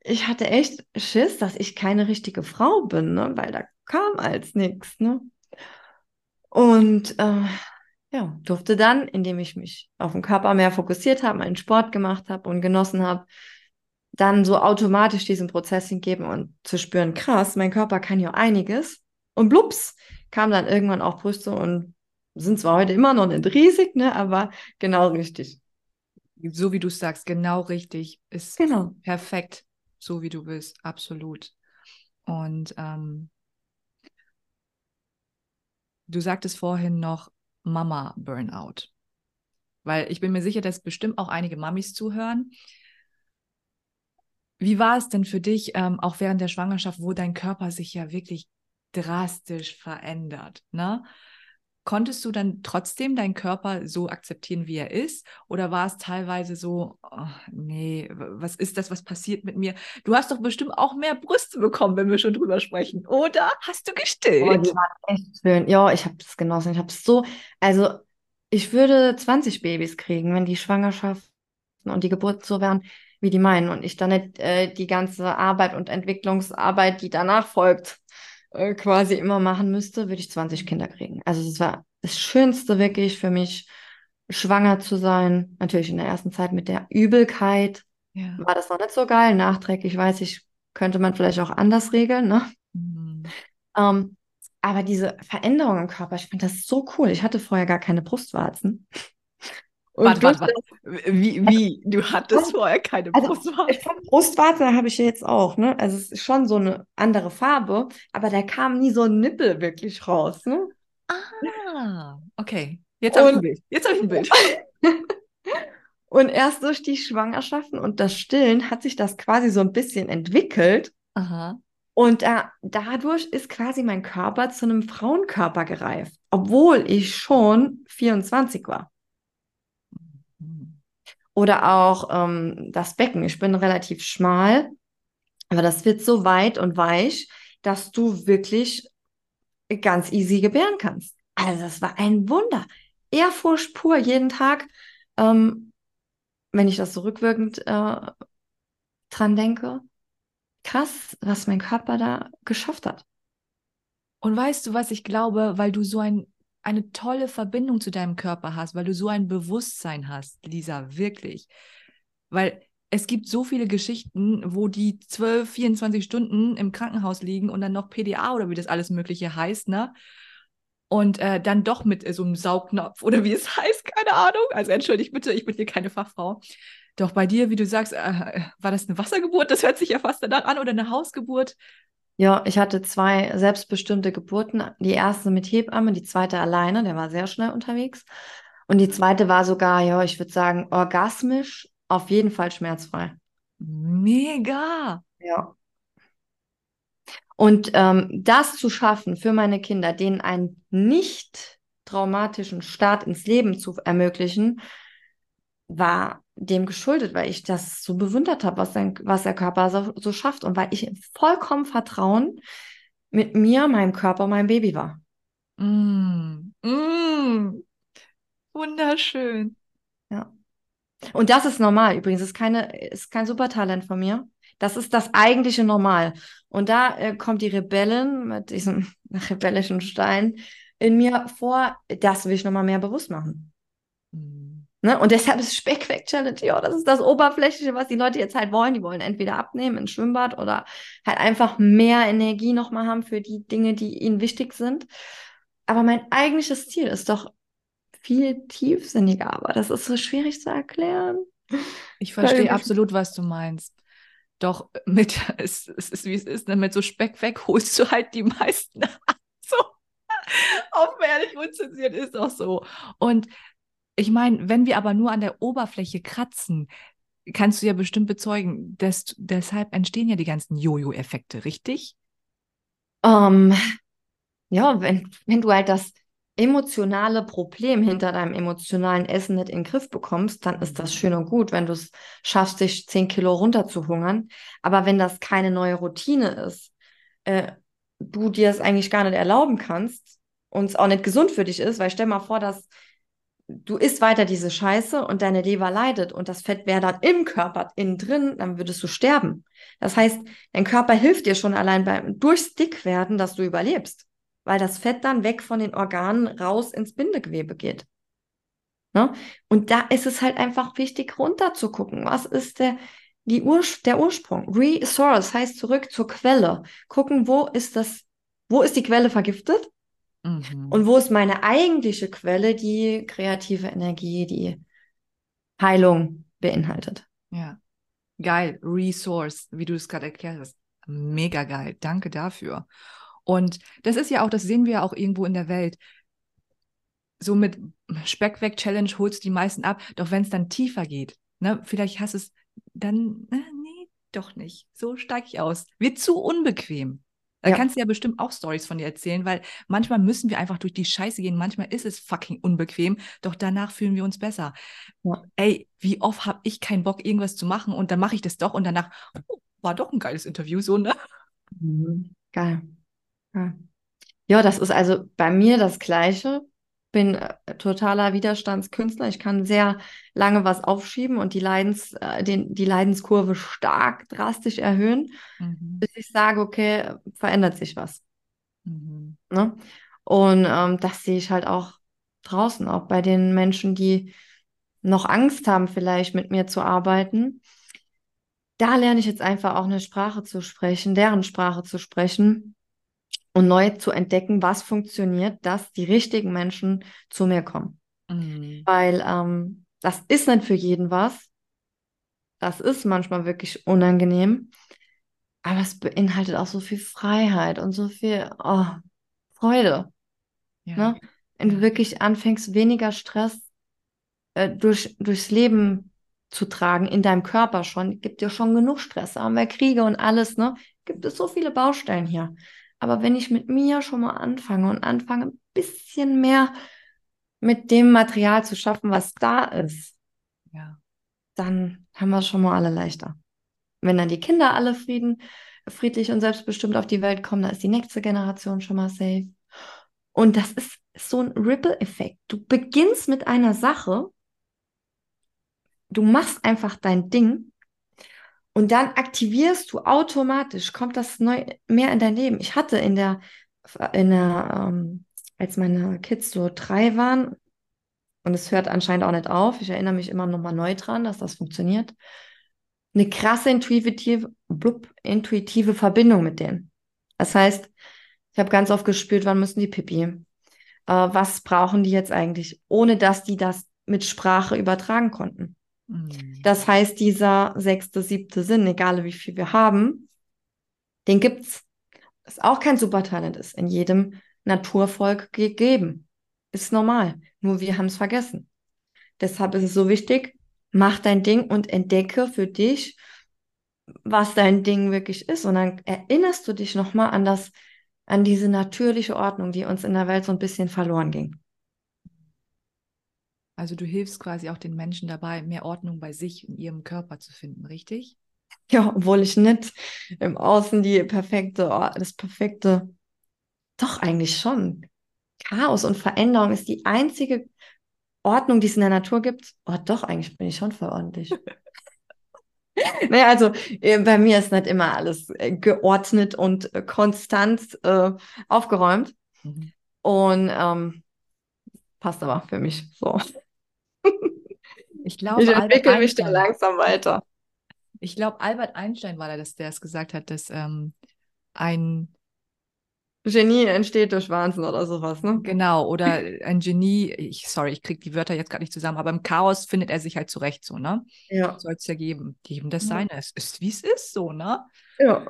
ich hatte echt Schiss, dass ich keine richtige Frau bin, ne? weil da kam als nichts. Ne? Und äh, ja, durfte dann, indem ich mich auf den Körper mehr fokussiert habe, meinen Sport gemacht habe und genossen habe, dann so automatisch diesen Prozess hingeben und zu spüren, krass, mein Körper kann ja einiges. Und blups, kam dann irgendwann auch Brüste und sind zwar heute immer noch nicht riesig, ne, aber genau richtig. So wie du sagst, genau richtig. Ist genau. perfekt, so wie du bist, absolut. Und ähm, du sagtest vorhin noch, Mama-Burnout? Weil ich bin mir sicher, dass bestimmt auch einige Mamis zuhören. Wie war es denn für dich, ähm, auch während der Schwangerschaft, wo dein Körper sich ja wirklich drastisch verändert? Ne? Konntest du dann trotzdem deinen Körper so akzeptieren, wie er ist? Oder war es teilweise so, oh, nee, was ist das, was passiert mit mir? Du hast doch bestimmt auch mehr Brüste bekommen, wenn wir schon drüber sprechen. Oder hast du gestillt? Oh, die waren echt schön. Ja, ich habe es genossen. Ich habe es so, also ich würde 20 Babys kriegen, wenn die Schwangerschaften und die Geburten so wären, wie die meinen. Und ich dann nicht äh, die ganze Arbeit und Entwicklungsarbeit, die danach folgt, äh, quasi immer machen müsste, würde ich 20 Kinder kriegen. Also es war das Schönste wirklich für mich, schwanger zu sein. Natürlich in der ersten Zeit mit der Übelkeit ja. war das noch nicht so geil. Nachträglich weiß ich, könnte man vielleicht auch anders regeln. Ne? Mhm. Ähm, aber diese Veränderung im Körper, ich finde das so cool. Ich hatte vorher gar keine Brustwarzen. Und warte, warte, warte. Wie, wie? Du hattest vorher keine also? Brustwarzen habe ich jetzt auch, ne? Also es ist schon so eine andere Farbe, aber da kam nie so ein Nippel wirklich raus, ne? Ah, okay. Jetzt habe ich ein Bild. Jetzt habe ich ein Bild. und erst durch die Schwangerschaften und das Stillen hat sich das quasi so ein bisschen entwickelt. Aha. Und äh, dadurch ist quasi mein Körper zu einem Frauenkörper gereift, obwohl ich schon 24 war. Oder auch ähm, das Becken. Ich bin relativ schmal, aber das wird so weit und weich, dass du wirklich ganz easy gebären kannst. Also das war ein Wunder. Ehrfurcht pur jeden Tag. Ähm, wenn ich das so rückwirkend äh, dran denke, krass, was mein Körper da geschafft hat. Und weißt du, was ich glaube, weil du so ein eine tolle Verbindung zu deinem Körper hast, weil du so ein Bewusstsein hast, Lisa, wirklich. Weil es gibt so viele Geschichten, wo die 12, 24 Stunden im Krankenhaus liegen und dann noch PDA oder wie das alles Mögliche heißt, ne? Und äh, dann doch mit äh, so einem Saugnapf oder wie es heißt, keine Ahnung. Also entschuldigt bitte, ich bin hier keine Fachfrau. Doch bei dir, wie du sagst, äh, war das eine Wassergeburt? Das hört sich ja fast danach an oder eine Hausgeburt? Ja, ich hatte zwei selbstbestimmte Geburten. Die erste mit Hebamme, die zweite alleine, der war sehr schnell unterwegs. Und die zweite war sogar, ja, ich würde sagen, orgasmisch, auf jeden Fall schmerzfrei. Mega. Ja. Und ähm, das zu schaffen für meine Kinder, denen einen nicht traumatischen Start ins Leben zu ermöglichen, war dem geschuldet, weil ich das so bewundert habe, was, was der Körper so, so schafft und weil ich vollkommen Vertrauen mit mir, meinem Körper, meinem Baby war. Mm, mm, wunderschön. Ja. Und das ist normal übrigens. Das ist, keine, ist kein Supertalent von mir. Das ist das eigentliche Normal. Und da äh, kommt die Rebellin mit diesem rebellischen Stein in mir vor. Das will ich nochmal mehr bewusst machen. Mhm. Ne? Und deshalb ist Speck weg Challenge, ja, das ist das Oberflächliche, was die Leute jetzt halt wollen. Die wollen entweder abnehmen ins Schwimmbad oder halt einfach mehr Energie nochmal haben für die Dinge, die ihnen wichtig sind. Aber mein eigentliches Ziel ist doch viel tiefsinniger, aber das ist so schwierig zu erklären. Ich verstehe absolut, was du meinst. Doch mit, es, es ist wie es ist, ne? mit so Speck weg holst du halt die meisten so. Auf ehrlich unzensiert ist auch so. Und ich meine, wenn wir aber nur an der Oberfläche kratzen, kannst du ja bestimmt bezeugen, dass deshalb entstehen ja die ganzen Jojo-Effekte, richtig? Um, ähm, ja, wenn, wenn du halt das emotionale Problem hinter deinem emotionalen Essen nicht in den Griff bekommst, dann ist das schön und gut, wenn du es schaffst, dich 10 Kilo runterzuhungern. Aber wenn das keine neue Routine ist, äh, du dir es eigentlich gar nicht erlauben kannst und es auch nicht gesund für dich ist, weil stell mal vor, dass du isst weiter diese Scheiße und deine Leber leidet und das Fett wäre dann im Körper innen drin, dann würdest du sterben. Das heißt, dein Körper hilft dir schon allein beim durchs Dickwerden, dass du überlebst, weil das Fett dann weg von den Organen raus ins Bindegewebe geht. Ne? Und da ist es halt einfach wichtig, runter zu gucken. Was ist der, die Ur der Ursprung? Resource heißt zurück zur Quelle. Gucken, wo ist das, wo ist die Quelle vergiftet? Mhm. Und wo ist meine eigentliche Quelle, die kreative Energie, die Heilung beinhaltet? Ja, geil. Resource, wie du es gerade erklärt hast. Mega geil. Danke dafür. Und das ist ja auch, das sehen wir ja auch irgendwo in der Welt. So mit Speck weg Challenge holst du die meisten ab. Doch wenn es dann tiefer geht, ne, vielleicht hast es dann, äh, nee, doch nicht. So steige ich aus. Wird zu unbequem. Da ja. kannst du ja bestimmt auch Stories von dir erzählen, weil manchmal müssen wir einfach durch die Scheiße gehen. Manchmal ist es fucking unbequem, doch danach fühlen wir uns besser. Ja. Ey, wie oft habe ich keinen Bock, irgendwas zu machen und dann mache ich das doch und danach oh, war doch ein geiles Interview, so, ne? Mhm. Geil. Ja. ja, das ist also bei mir das Gleiche bin äh, totaler Widerstandskünstler. Ich kann sehr lange was aufschieben und die, Leidens, äh, den, die Leidenskurve stark drastisch erhöhen, mhm. bis ich sage, okay, verändert sich was. Mhm. Ne? Und ähm, das sehe ich halt auch draußen, auch bei den Menschen, die noch Angst haben, vielleicht mit mir zu arbeiten. Da lerne ich jetzt einfach auch eine Sprache zu sprechen, deren Sprache zu sprechen, und neu zu entdecken, was funktioniert, dass die richtigen Menschen zu mir kommen. Mhm. Weil ähm, das ist nicht für jeden was. Das ist manchmal wirklich unangenehm. Aber es beinhaltet auch so viel Freiheit und so viel oh, Freude. Ja. Ne? Wenn du wirklich anfängst, weniger Stress äh, durch, durchs Leben zu tragen, in deinem Körper schon, gibt dir schon genug Stress. haben wir Kriege und alles, ne? Gibt es so viele Baustellen hier. Aber wenn ich mit mir schon mal anfange und anfange, ein bisschen mehr mit dem Material zu schaffen, was da ist, ja. dann haben wir es schon mal alle leichter. Wenn dann die Kinder alle Frieden, friedlich und selbstbestimmt auf die Welt kommen, dann ist die nächste Generation schon mal safe. Und das ist so ein Ripple-Effekt. Du beginnst mit einer Sache, du machst einfach dein Ding und dann aktivierst du automatisch, kommt das neu mehr in dein Leben. Ich hatte in der, in der, ähm, als meine Kids so drei waren, und es hört anscheinend auch nicht auf, ich erinnere mich immer noch mal neu dran, dass das funktioniert, eine krasse intuitive, blub, intuitive Verbindung mit denen. Das heißt, ich habe ganz oft gespürt, wann müssen die Pipi? Äh, was brauchen die jetzt eigentlich? Ohne dass die das mit Sprache übertragen konnten. Mhm. Das heißt, dieser sechste, siebte Sinn, egal wie viel wir haben, den gibt's. Das auch kein Supertalent ist, in jedem Naturvolk gegeben. Ist normal. Nur wir haben es vergessen. Deshalb ist es so wichtig, mach dein Ding und entdecke für dich, was dein Ding wirklich ist. Und dann erinnerst du dich nochmal an das, an diese natürliche Ordnung, die uns in der Welt so ein bisschen verloren ging. Also du hilfst quasi auch den Menschen dabei, mehr Ordnung bei sich und ihrem Körper zu finden, richtig? Ja, obwohl ich nicht im Außen die perfekte, das perfekte, doch eigentlich schon. Chaos und Veränderung ist die einzige Ordnung, die es in der Natur gibt. Oh, doch, eigentlich bin ich schon verordentlich. naja, also äh, bei mir ist nicht immer alles äh, geordnet und äh, konstant äh, aufgeräumt. Mhm. Und ähm, passt aber für mich so. Ich glaube, Ich Albert entwickle mich da Einstein. langsam weiter. Ich glaube, Albert Einstein war der, der es gesagt hat, dass ähm, ein Genie entsteht durch Wahnsinn oder sowas, ne? Genau, oder ein Genie, ich, sorry, ich kriege die Wörter jetzt gerade nicht zusammen, aber im Chaos findet er sich halt zurecht so, ne? Ja. Soll es ja geben. Geben das Ja. Seine. Es ist, wie es ist, so, ne? Ja.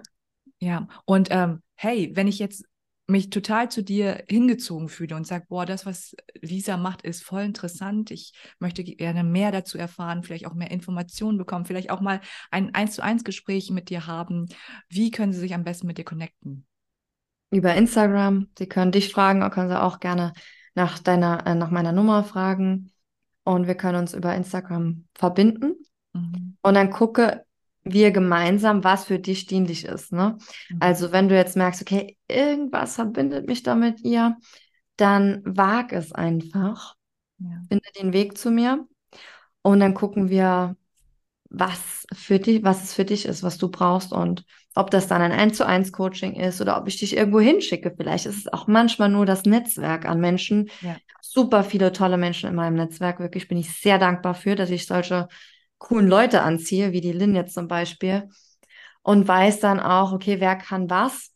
Ja. Und ähm, hey, wenn ich jetzt mich total zu dir hingezogen fühle und sage, boah, das, was Lisa macht, ist voll interessant. Ich möchte gerne mehr dazu erfahren, vielleicht auch mehr Informationen bekommen, vielleicht auch mal ein eins zu eins Gespräch mit dir haben. Wie können sie sich am besten mit dir connecten? Über Instagram. Sie können dich fragen, können sie auch gerne nach deiner, äh, nach meiner Nummer fragen. Und wir können uns über Instagram verbinden. Mhm. Und dann gucke wir gemeinsam, was für dich dienlich ist, ne? Mhm. Also wenn du jetzt merkst, okay, irgendwas verbindet mich da mit ihr, dann wag es einfach. ja. Finde den Weg zu mir. Und dann gucken wir, was für dich, was es für dich ist, was du brauchst und ob das dann ein 1 zu 1 Coaching ist oder ob ich dich irgendwo hinschicke. Vielleicht ist es auch manchmal nur das Netzwerk an Menschen. Ja. Super viele tolle Menschen in meinem Netzwerk. Wirklich bin ich sehr dankbar für, dass ich solche coolen Leute anziehe, wie die Lynn jetzt zum Beispiel. Und weiß dann auch, okay, wer kann was?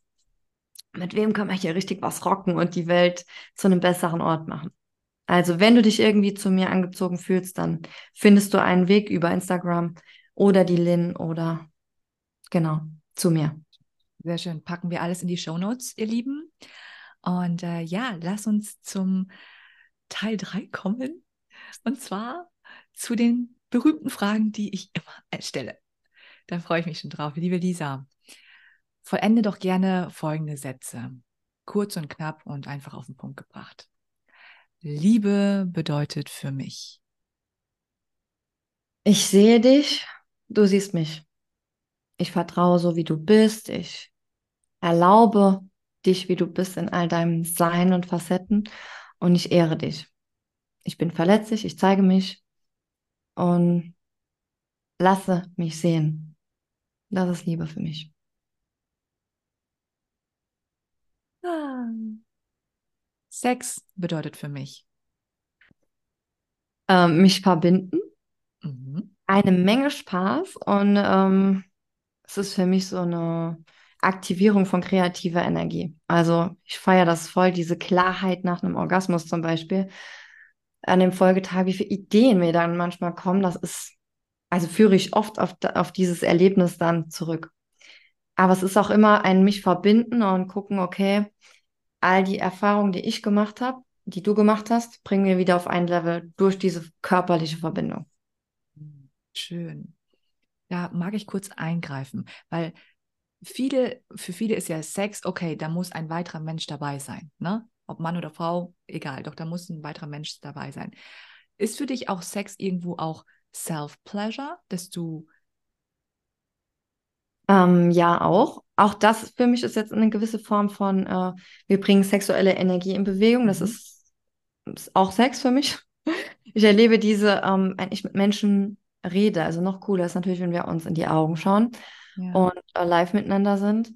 Mit wem kann man hier richtig was rocken und die Welt zu einem besseren Ort machen? Also, wenn du dich irgendwie zu mir angezogen fühlst, dann findest du einen Weg über Instagram oder die Lynn oder genau zu mir. Sehr schön. Packen wir alles in die Shownotes, ihr Lieben. Und äh, ja, lass uns zum Teil 3 kommen. Und zwar zu den berühmten Fragen, die ich immer stelle. Da freue ich mich schon drauf. Liebe Lisa, vollende doch gerne folgende Sätze. Kurz und knapp und einfach auf den Punkt gebracht. Liebe bedeutet für mich. Ich sehe dich, du siehst mich. Ich vertraue so, wie du bist. Ich erlaube dich, wie du bist, in all deinem Sein und Facetten. Und ich ehre dich. Ich bin verletzlich, ich zeige mich und lasse mich sehen. Das ist Liebe für mich. Ah. Sex bedeutet für mich. Ähm, mich verbinden, Mhm. eine Menge Spaß und ähm, es ist für mich so eine Aktivierung von kreativer Energie. Also ich feiere das voll, diese Klarheit nach einem Orgasmus zum Beispiel. An dem Folgetag, wie viele Ideen mir dann manchmal kommen, das ist, also führe ich oft auf, auf dieses Erlebnis dann zurück. Aber es ist auch immer ein mich verbinden und gucken, okay, all die Erfahrungen, die ich gemacht habe, die du gemacht hast, bringen wir wieder auf ein Level durch diese körperliche Verbindung. Schön. Da mag ich kurz eingreifen, weil viele, für viele ist ja Sex, okay, da muss ein weiterer Mensch dabei sein, ne? Ob Mann oder Frau, egal, doch da muss ein weiterer Mensch dabei sein. Ist für dich auch Sex irgendwo auch Self-Pleasure, dass du, Ähm, ja, auch. Auch das für mich ist jetzt eine gewisse Form von, äh, wir bringen sexuelle Energie in Bewegung. Das Mhm. ist, ist auch Sex für mich. Ich erlebe diese, ähm, wenn ich mit Menschen rede. Also noch cooler ist natürlich, wenn wir uns in die Augen schauen ja, und äh, live miteinander sind.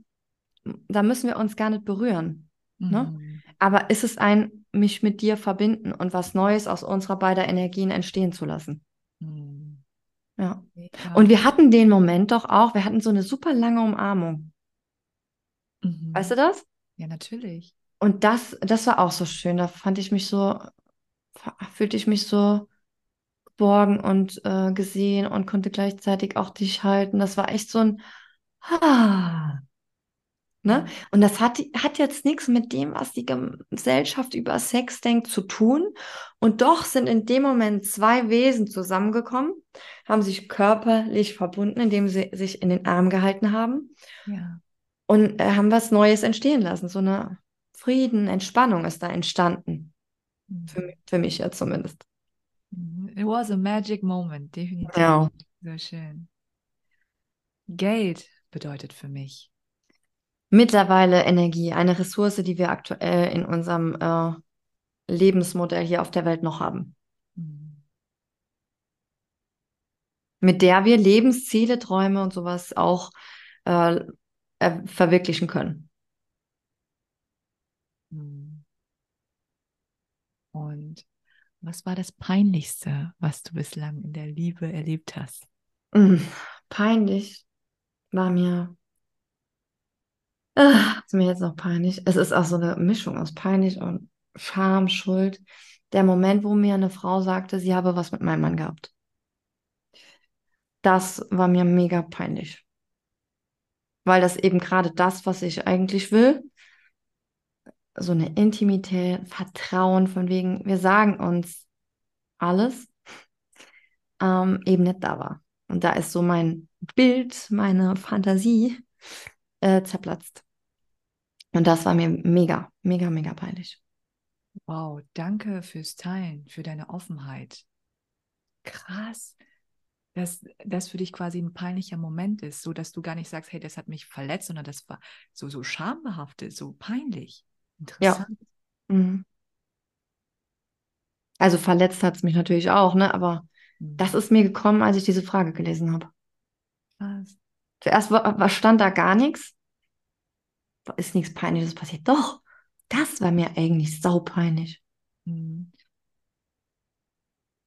Da müssen wir uns gar nicht berühren. ne? Aber ist es ein, mich mit dir verbinden und was Neues aus unserer beider Energien entstehen zu lassen? Mhm. Ja. Ja. Und wir hatten den Moment doch auch, wir hatten so eine super lange Umarmung. Mhm. Weißt du das? Ja, natürlich. Und das, das war auch so schön. Da fand ich mich so, fühlte ich mich so geborgen und äh, gesehen und konnte gleichzeitig auch dich halten. Das war echt so ein, ah, ne? Und das hat, hat jetzt nichts mit dem, was die Gesellschaft über Sex denkt, zu tun. Und doch sind in dem Moment zwei Wesen zusammengekommen, haben sich körperlich verbunden, indem sie sich in den Arm gehalten haben Ja. und äh, haben was Neues entstehen lassen. So eine Frieden, Entspannung ist da entstanden. Für, Mhm. mi- für mich ja zumindest. Mhm. It was a magic moment, definitiv. Ja. So schön. Geld bedeutet für mich. Mittlerweile Energie, eine Ressource, die wir aktuell in unserem äh, Lebensmodell hier auf der Welt noch haben. Mhm. Mit der wir Lebensziele, Träume und sowas auch äh, äh, verwirklichen können. Mhm. Und Was war das Peinlichste, was du bislang in der Liebe erlebt hast? Mm, peinlich war mir. Ah, ist mir jetzt noch peinlich. Es ist auch so eine Mischung aus peinlich und Scham, Schuld. Der Moment, wo mir eine Frau sagte, sie habe was mit meinem Mann gehabt. Das war mir mega peinlich. Weil das eben gerade das, was ich eigentlich will, so eine Intimität, Vertrauen, von wegen, wir sagen uns alles, ähm, eben nicht da war. Und da ist so mein Bild, meine Fantasie äh, zerplatzt. Und das war mir mega, mega, mega peinlich. Wow, danke fürs Teilen, für deine Offenheit. Krass, dass das für dich quasi ein peinlicher Moment ist, so dass du gar nicht sagst, hey, das hat mich verletzt, sondern das war so so schambehaftet, so peinlich. Interessant. Ja. Mhm. Also verletzt hat es mich natürlich auch, ne? Aber mhm. das ist mir gekommen, als ich diese Frage gelesen habe. Krass. Zuerst stand da gar nichts. Ist nichts Peinliches passiert. Doch, das war mir eigentlich saupeinlich. Mhm.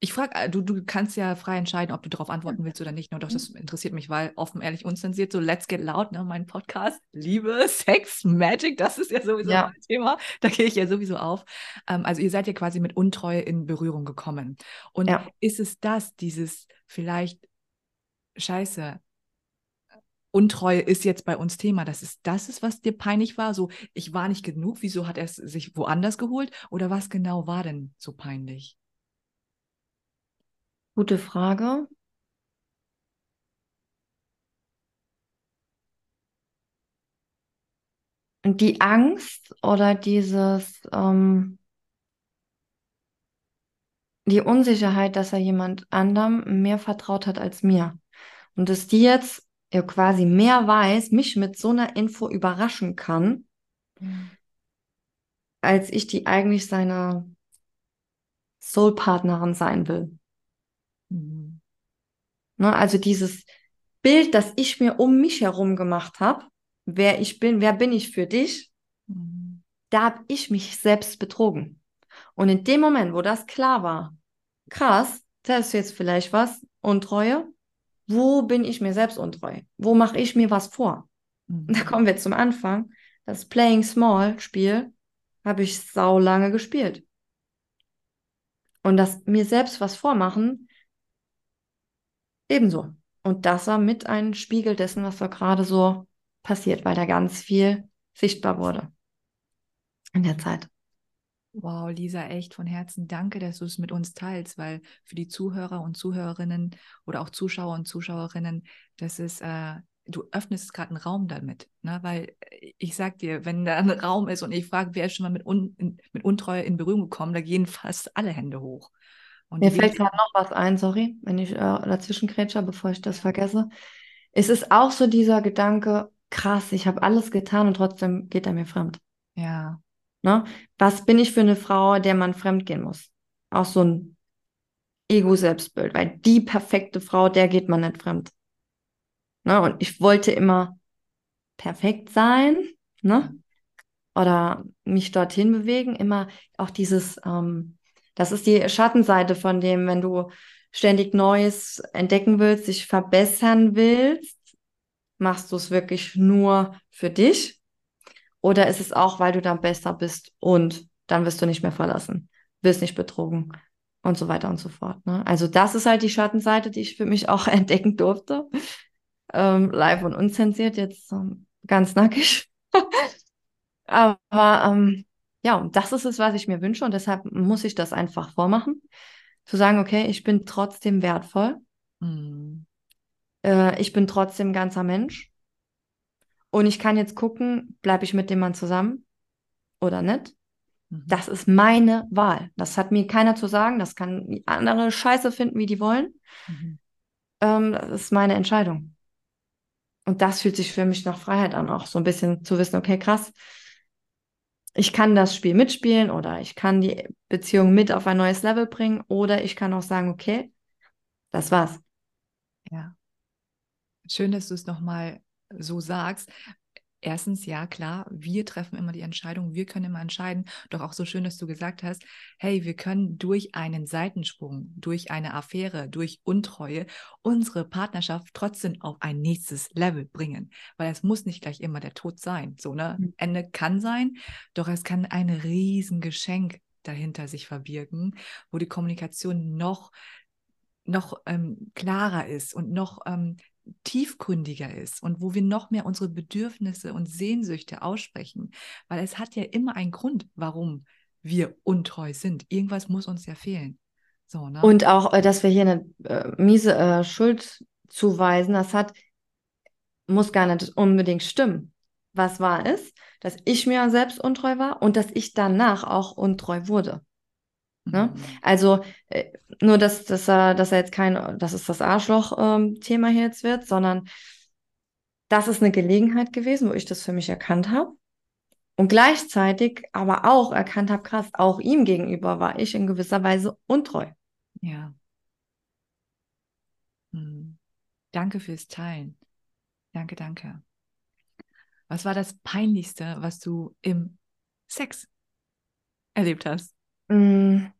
Ich frage, äh, du, du kannst ja frei entscheiden, ob du darauf antworten willst oder nicht. Nur doch, das interessiert mich, weil offen, ehrlich, unzensiert, so Let's Get Loud, ne, mein Podcast, Liebe, Sex, Magic, das ist ja sowieso ja. mein Thema. Da gehe ich ja sowieso auf. Ähm, also ihr seid ja quasi mit Untreue in Berührung gekommen. Und ja. ist es das, dieses vielleicht, scheiße, Untreue ist jetzt bei uns Thema. Das ist das ist, was dir peinlich war. So, ich war nicht genug. Wieso hat er es sich woanders geholt? Oder was genau war denn so peinlich? Gute Frage. Die Angst oder dieses, ähm, die Unsicherheit, dass er jemand anderem mehr vertraut hat als mir. Und dass die jetzt ja quasi mehr weiß, mich mit so einer Info überraschen kann, als ich die eigentlich seine Soul-Partnerin sein will. Mhm. Ne, also dieses Bild, das ich mir um mich herum gemacht habe, wer ich bin, wer bin ich für dich, mhm. da habe ich mich selbst betrogen. Und in dem Moment, wo das klar war, krass, das ist jetzt vielleicht was, Untreue, wo bin ich mir selbst untreu? Wo mache ich mir was vor? Mhm. Da kommen wir zum Anfang. Das Playing Small Spiel habe ich sau lange gespielt. Und das mir selbst was vormachen, Ebenso. Und das war mit ein Spiegel dessen, was da gerade so passiert, weil da ganz viel sichtbar wurde in der Zeit. Wow, Lisa, echt von Herzen danke, dass du es mit uns teilst, weil für die Zuhörer und Zuhörerinnen oder auch Zuschauer und Zuschauerinnen, das ist, äh, du öffnest gerade einen Raum damit, ne? weil äh, ich sag dir, wenn da ein Raum ist und ich frage, wer ist schon mal mit, Un in, mit Untreue in Berührung gekommen, da gehen fast alle Hände hoch. Und Mir fällt gerade noch was ein, sorry, wenn ich äh, dazwischen grätsche, bevor ich das vergesse. Es ist auch so dieser Gedanke, krass, ich habe alles getan und trotzdem geht er mir fremd. Ja. Ne? Was bin ich für eine Frau, der man fremd gehen muss? Auch so ein Ego-Selbstbild, weil die perfekte Frau, der geht man nicht fremd. Ne? Und ich wollte immer perfekt sein, ne? Oder mich dorthin bewegen, immer auch dieses, ähm, das ist die Schattenseite von dem, wenn du ständig Neues entdecken willst, dich verbessern willst, machst du es wirklich nur für dich? Oder ist es auch, weil du dann besser bist und dann wirst du nicht mehr verlassen, wirst nicht betrogen und so weiter und so fort. Ne? Also das ist halt die Schattenseite, die ich für mich auch entdecken durfte. Ähm, live und unzensiert, jetzt ähm, ganz nackig. Aber ähm, ja, und das ist es, was ich mir wünsche und deshalb muss ich das einfach vormachen. Zu sagen, okay, ich bin trotzdem wertvoll. Mhm. Äh, ich bin trotzdem ganzer Mensch. Und ich kann jetzt gucken, bleibe ich mit dem Mann zusammen oder nicht. Mhm. Das ist meine Wahl. Das hat mir keiner zu sagen. Das kann andere Scheiße finden, wie die wollen. Mhm. Ähm, das ist meine Entscheidung. Und das fühlt sich für mich nach Freiheit an, auch so ein bisschen zu wissen, okay, krass, ich kann das Spiel mitspielen oder ich kann die Beziehung mit auf ein neues Level bringen oder ich kann auch sagen, okay, das war's. Ja. Schön, dass du es nochmal so sagst. erstens, ja, klar, wir treffen immer die Entscheidung, wir können immer entscheiden. Doch auch so schön, dass du gesagt hast, hey, wir können durch einen Seitensprung, durch eine Affäre, durch Untreue unsere Partnerschaft trotzdem auf ein nächstes Level bringen. Weil es muss nicht gleich immer der Tod sein. So, ne? Mhm. Ende kann sein, doch es kann ein Riesengeschenk dahinter sich verbirgen, wo die Kommunikation noch noch ähm, klarer ist und noch ähm, tiefgründiger ist und wo wir noch mehr unsere Bedürfnisse und Sehnsüchte aussprechen. Weil es hat ja immer einen Grund, warum wir untreu sind. Irgendwas muss uns ja fehlen. So, ne? Und auch, äh, dass wir hier eine äh, miese äh, Schuld zuweisen, das hat, muss gar nicht unbedingt stimmen. Was wahr ist, dass ich mir selbst untreu war und dass ich danach auch untreu wurde. Ne? Mhm. Also äh, nur, dass, dass, er, dass er jetzt kein, dass es das Arschloch-Thema ähm, hier jetzt wird, sondern das ist eine Gelegenheit gewesen, wo ich das für mich erkannt habe. Und gleichzeitig aber auch erkannt habe, krass, auch ihm gegenüber war ich in gewisser Weise untreu. Ja. Hm. Danke fürs Teilen. Danke, danke. Was war das Peinlichste, was du im Sex erlebt hast? Mm,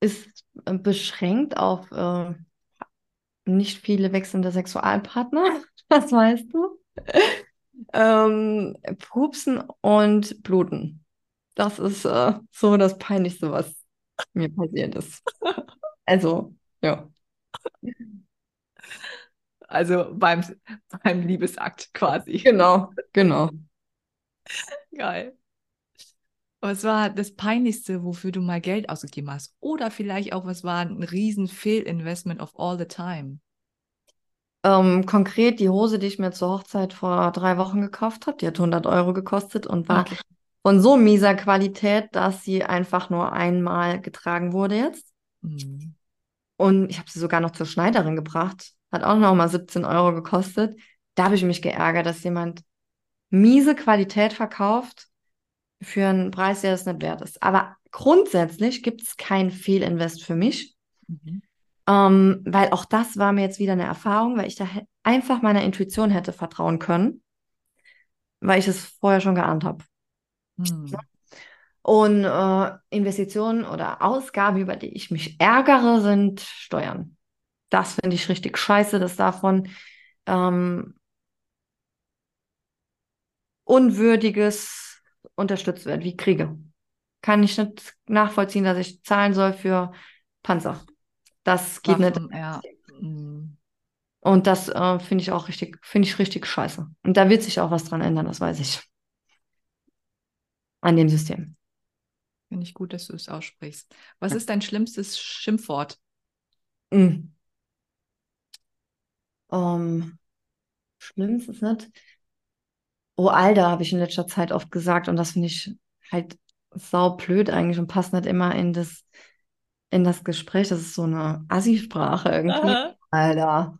ist äh, beschränkt auf äh, nicht viele wechselnde Sexualpartner, das weißt du. ähm, Pupsen und Bluten. Das ist äh, so das Peinlichste, was mir passiert ist. Also, ja. Also beim, beim Liebesakt quasi. Genau, genau. Geil. Was war das Peinlichste, wofür du mal Geld ausgegeben hast? Oder vielleicht auch, was war ein riesen Fehlinvestment of all the time? Ähm, konkret die Hose, die ich mir zur Hochzeit vor drei Wochen gekauft habe, die hat 100 Euro gekostet und war okay. von so mieser Qualität, dass sie einfach nur einmal getragen wurde jetzt. Mhm. Und ich habe sie sogar noch zur Schneiderin gebracht. Hat auch noch mal 17 Euro gekostet. Da habe ich mich geärgert, dass jemand miese Qualität verkauft für einen Preis, der es nicht wert ist. Aber grundsätzlich gibt es kein Fehlinvest für mich. Mhm. Ähm, weil auch das war mir jetzt wieder eine Erfahrung, weil ich da einfach meiner Intuition hätte vertrauen können, weil ich es vorher schon geahnt habe. Mhm. Und äh, Investitionen oder Ausgaben, über die ich mich ärgere, sind Steuern. Das finde ich richtig scheiße, dass davon ähm, unwürdiges unterstützt wird, wie Kriege. Kann ich nicht nachvollziehen, dass ich zahlen soll für Panzer. Das geht Waffen, nicht. Ja. Mhm. Und das äh, finde ich auch richtig, finde ich richtig scheiße. Und da wird sich auch was dran ändern, das weiß ich. An dem System. Finde ich gut, dass du es aussprichst. Was ja. ist dein schlimmstes Schimpfwort? Mm. Um, schlimmstes nicht. Oh, Alter, habe ich in letzter Zeit oft gesagt und das finde ich halt saublöd eigentlich und passt nicht immer in das, in das Gespräch. Das ist so eine Assi-Sprache irgendwie. Aha. Alter.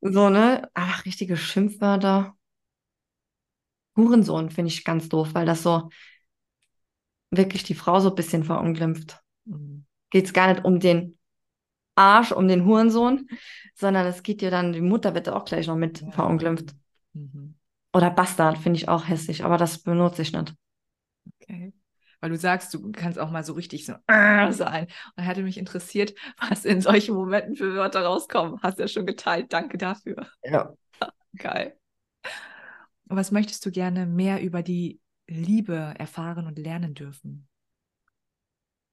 So, ne? Ach, richtige Schimpfwörter. Hurensohn finde ich ganz doof, weil das so wirklich die Frau so ein bisschen verunglimpft. Mhm. Geht es gar nicht um den Arsch, um den Hurensohn, sondern es geht dir dann, die Mutter wird auch gleich noch mit ja. verunglimpft. Mhm. Oder Bastard finde ich auch hässlich, aber das benutze ich nicht. Okay. Weil du sagst, du kannst auch mal so richtig so äh, sein. Und hätte mich interessiert, was in solchen Momenten für Wörter rauskommen. Hast du ja schon geteilt. Danke dafür. Ja. Geil. Was möchtest du gerne mehr über die Liebe erfahren und lernen dürfen?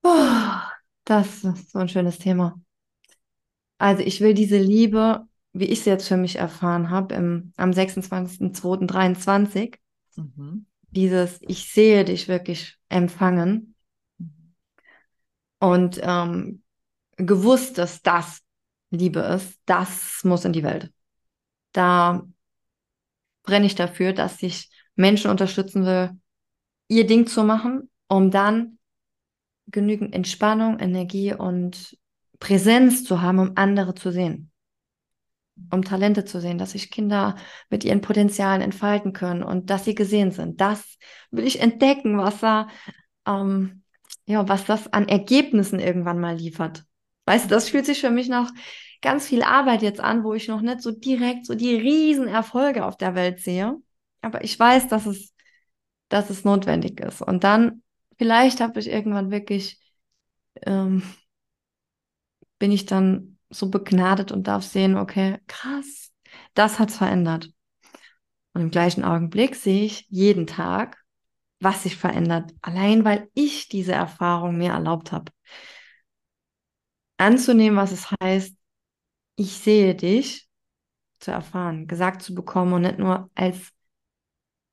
Oh, das ist so ein schönes Thema. Also ich will diese Liebe wie ich es jetzt für mich erfahren habe, am 26.02.23, mhm. dieses Ich sehe dich wirklich empfangen mhm. und ähm, gewusst, dass das Liebe ist, das muss in die Welt. Da brenne ich dafür, dass ich Menschen unterstützen will, ihr Ding zu machen, um dann genügend Entspannung, Energie und Präsenz zu haben, um andere zu sehen um Talente zu sehen, dass sich Kinder mit ihren Potenzialen entfalten können und dass sie gesehen sind. Das will ich entdecken, was da, ähm, ja, was das an Ergebnissen irgendwann mal liefert. Weißt du, das fühlt sich für mich nach ganz viel Arbeit jetzt an, wo ich noch nicht so direkt so die Riesenerfolge auf der Welt sehe. aber ich weiß, dass es, dass es notwendig ist. Und dann, vielleicht habe ich irgendwann wirklich, ähm, bin ich dann so begnadet und darf sehen, okay, krass, das hat es verändert. Und im gleichen Augenblick sehe ich jeden Tag, was sich verändert, allein weil ich diese Erfahrung mir erlaubt habe. Anzunehmen, was es heißt, ich sehe dich, zu erfahren, gesagt zu bekommen und nicht nur als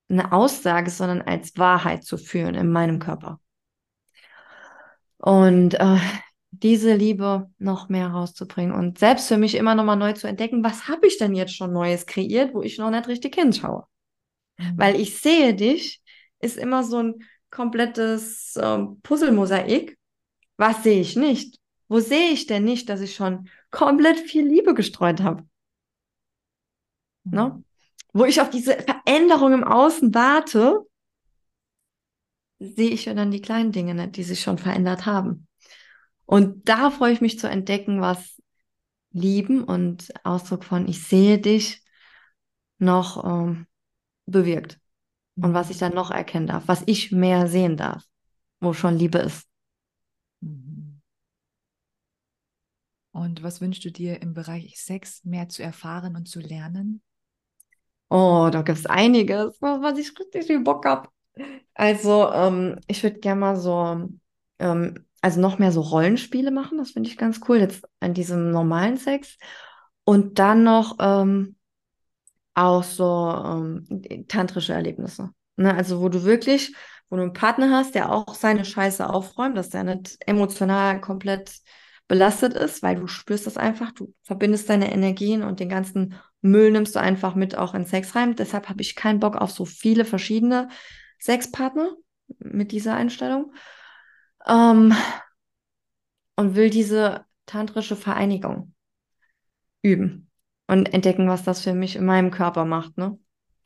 eine Aussage, sondern als Wahrheit zu führen in meinem Körper. Und äh, diese Liebe noch mehr rauszubringen und selbst für mich immer noch mal neu zu entdecken, was habe ich denn jetzt schon Neues kreiert, wo ich noch nicht richtig hinschaue. Mhm. Weil ich sehe dich, ist immer so ein komplettes äh, Puzzlemosaik. Was sehe ich nicht? Wo sehe ich denn nicht, dass ich schon komplett viel Liebe gestreut habe? Mhm. Ne? Wo ich auf diese Veränderung im Außen warte, sehe ich ja dann die kleinen Dinge nicht, die sich schon verändert haben. Und da freue ich mich zu entdecken, was Lieben und Ausdruck von ich sehe dich noch ähm, bewirkt. Und was ich dann noch erkennen darf, was ich mehr sehen darf, wo schon Liebe ist. Mhm. Und was wünschst du dir im Bereich Sex mehr zu erfahren und zu lernen? Oh, da gibt es einiges, was ich richtig viel Bock habe. Also, ähm, ich würde gerne mal so, ähm, also noch mehr so Rollenspiele machen, das finde ich ganz cool, jetzt an diesem normalen Sex. Und dann noch ähm, auch so ähm, tantrische Erlebnisse. Ne? Also, wo du wirklich, wo du einen Partner hast, der auch seine Scheiße aufräumt, dass der nicht emotional komplett belastet ist, weil du spürst das einfach, du verbindest deine Energien und den ganzen Müll nimmst du einfach mit auch in Sex rein. Deshalb habe ich keinen Bock auf so viele verschiedene Sexpartner mit dieser Einstellung. Ähm, und will diese tantrische Vereinigung üben und entdecken, was das für mich in meinem Körper macht, ne?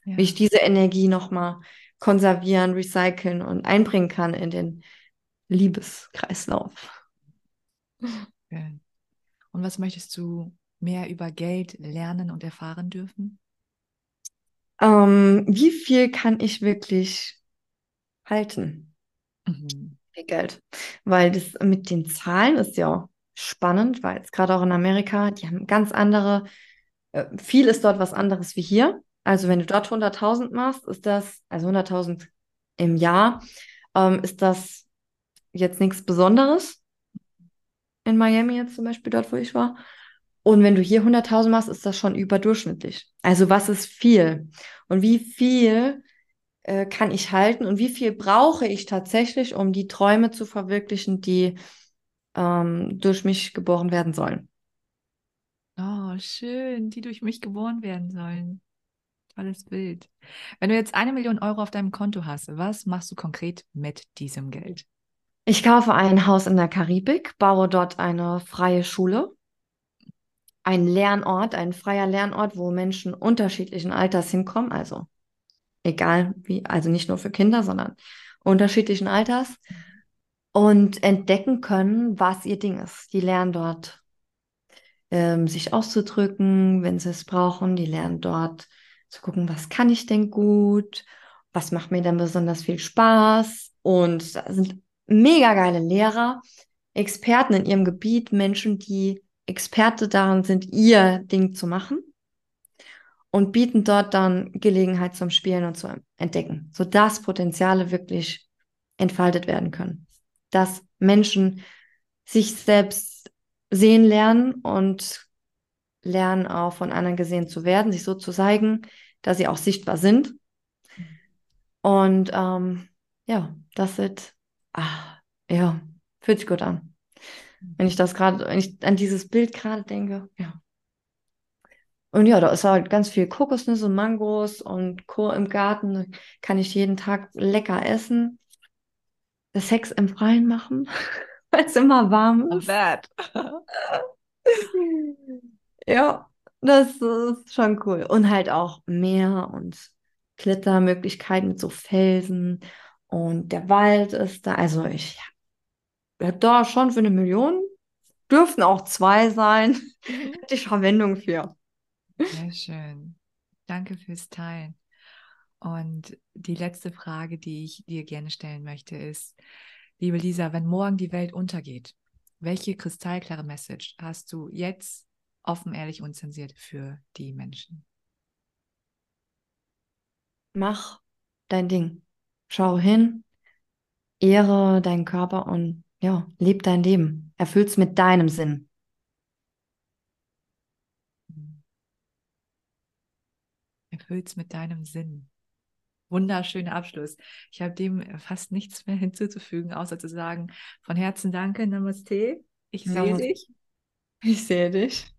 Ja. Wie ich diese Energie nochmal konservieren, recyceln und einbringen kann in den Liebeskreislauf. Und was möchtest du mehr über Geld lernen und erfahren dürfen? Ähm, wie viel kann ich wirklich halten? Mhm. Geld. Weil das mit den Zahlen ist ja spannend, weil jetzt gerade auch in Amerika, die haben ganz andere, äh, viel ist dort was anderes wie hier. Also wenn du dort 100.000 machst, ist das, also 100.000 im Jahr, ähm, ist das jetzt nichts Besonderes. In Miami jetzt zum Beispiel, dort wo ich war. Und wenn du hier 100.000 machst, ist das schon überdurchschnittlich. Also was ist viel? Und wie viel äh, kann ich halten und wie viel brauche ich tatsächlich, um die Träume zu verwirklichen, die ähm, durch mich geboren werden sollen? Oh, schön, die durch mich geboren werden sollen. Tolles Bild. Wenn du jetzt eine Million Euro auf deinem Konto hast, was machst du konkret mit diesem Geld? Ich kaufe ein Haus in der Karibik, baue dort eine freie Schule ein Lernort, ein freier Lernort, wo Menschen unterschiedlichen Alters hinkommen, also egal wie, also nicht nur für Kinder, sondern unterschiedlichen Alters und entdecken können, was ihr Ding ist. Die lernen dort ähm, sich auszudrücken, wenn sie es brauchen. Die lernen dort zu gucken, was kann ich denn gut, was macht mir denn besonders viel Spaß. Und da sind mega geile Lehrer, Experten in ihrem Gebiet, Menschen, die Experte darin sind, ihr Ding zu machen und bieten dort dann Gelegenheit zum Spielen und zu entdecken, sodass Potenziale wirklich entfaltet werden können. Dass Menschen sich selbst sehen lernen und lernen auch von anderen gesehen zu werden, sich so zu zeigen, dass sie auch sichtbar sind. Und ähm, ja, das wird, ah, ja, fühlt sich gut an. Wenn ich das gerade, wenn ich an dieses Bild gerade denke, ja. Und ja, da ist halt ganz viel Kokosnüsse, Mangos und Co. im Garten. Kann ich jeden Tag lecker essen. Das Sex im Freien machen, weil es immer warm ist. Bad. ja, das ist schon cool. Und halt auch Meer und Klettermöglichkeiten mit so Felsen. Und der Wald ist da. Also ich da schon für eine Million. Dürften auch zwei sein. Mhm. Hätte ich Verwendung für. Sehr schön. Danke fürs Teilen. Und die letzte Frage, die ich dir gerne stellen möchte, ist, liebe Lisa, wenn morgen die Welt untergeht, welche kristallklare Message hast du jetzt offen, ehrlich, unzensiert für die Menschen? Mach dein Ding. Schau hin, ehre deinen Körper und ja, leb dein Leben. Erfüll's mit deinem Sinn. Erfüll's mit deinem Sinn. Wunderschöner Abschluss. Ich habe dem fast nichts mehr hinzuzufügen, außer zu sagen, von Herzen danke, Namaste. Ich sehe dich. Ich sehe dich.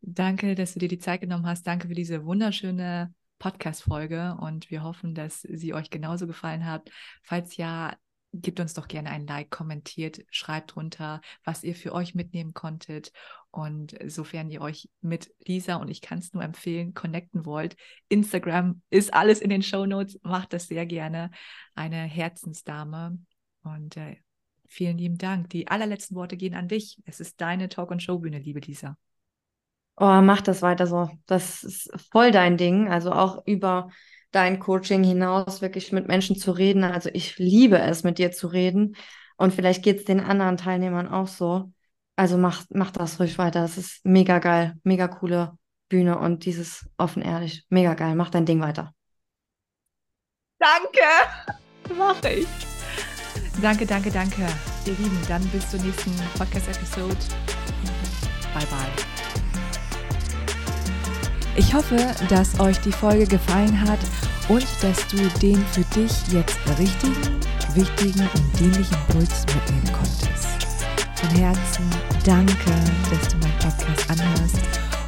Danke, dass du dir die Zeit genommen hast. Danke für diese wunderschöne Podcast-Folge und wir hoffen, dass sie euch genauso gefallen hat. Falls ja, gebt uns doch gerne ein Like, kommentiert, schreibt drunter, was ihr für euch mitnehmen konntet. Und sofern ihr euch mit Lisa und ich kann es nur empfehlen, connecten wollt, Instagram ist alles in den Show Notes. Macht das sehr gerne. Eine Herzensdame. Und äh, vielen lieben Dank. Die allerletzten Worte gehen an dich. Es ist deine Talk- und Showbühne, liebe Lisa. Oh, mach das weiter so. Das ist voll dein Ding. Also auch über dein Coaching hinaus wirklich mit Menschen zu reden. Also ich liebe es, mit dir zu reden. Und vielleicht geht es den anderen Teilnehmern auch so. Also mach, mach das ruhig weiter. Das ist mega geil. Mega coole Bühne und dieses offen ehrlich. Mega geil. Mach dein Ding weiter. Danke. Mache ich. Danke, danke, danke. Ihr Lieben, dann bis zur nächsten Podcast-Episode. Bye, bye. Ich hoffe, dass euch die Folge gefallen hat und dass du den für dich jetzt richtigen, wichtigen und dienlichen Impuls mitnehmen konntest. Von Herzen danke, dass du meinen Podcast anhörst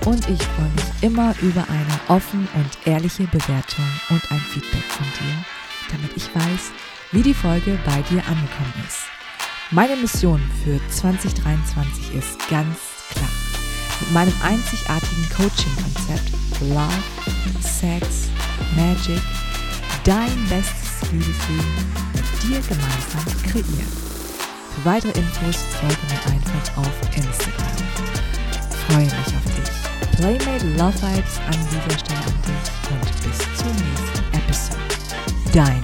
und ich freue mich immer über eine offen und ehrliche Bewertung und ein Feedback von dir, damit ich weiß, wie die Folge bei dir angekommen ist. Meine Mission für 2023 ist ganz klar. Mit meinem einzigartigen Coaching-Konzept Love, Sex, Magic dein bestes Liebesleben mit dir gemeinsam kreieren. Für weitere Infos folge mir einfach auf Instagram. Freue mich auf dich. Playmate Love Vibes an dieser Stelle an dich und bis zur nächsten Episode. Deine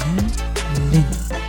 Lynn.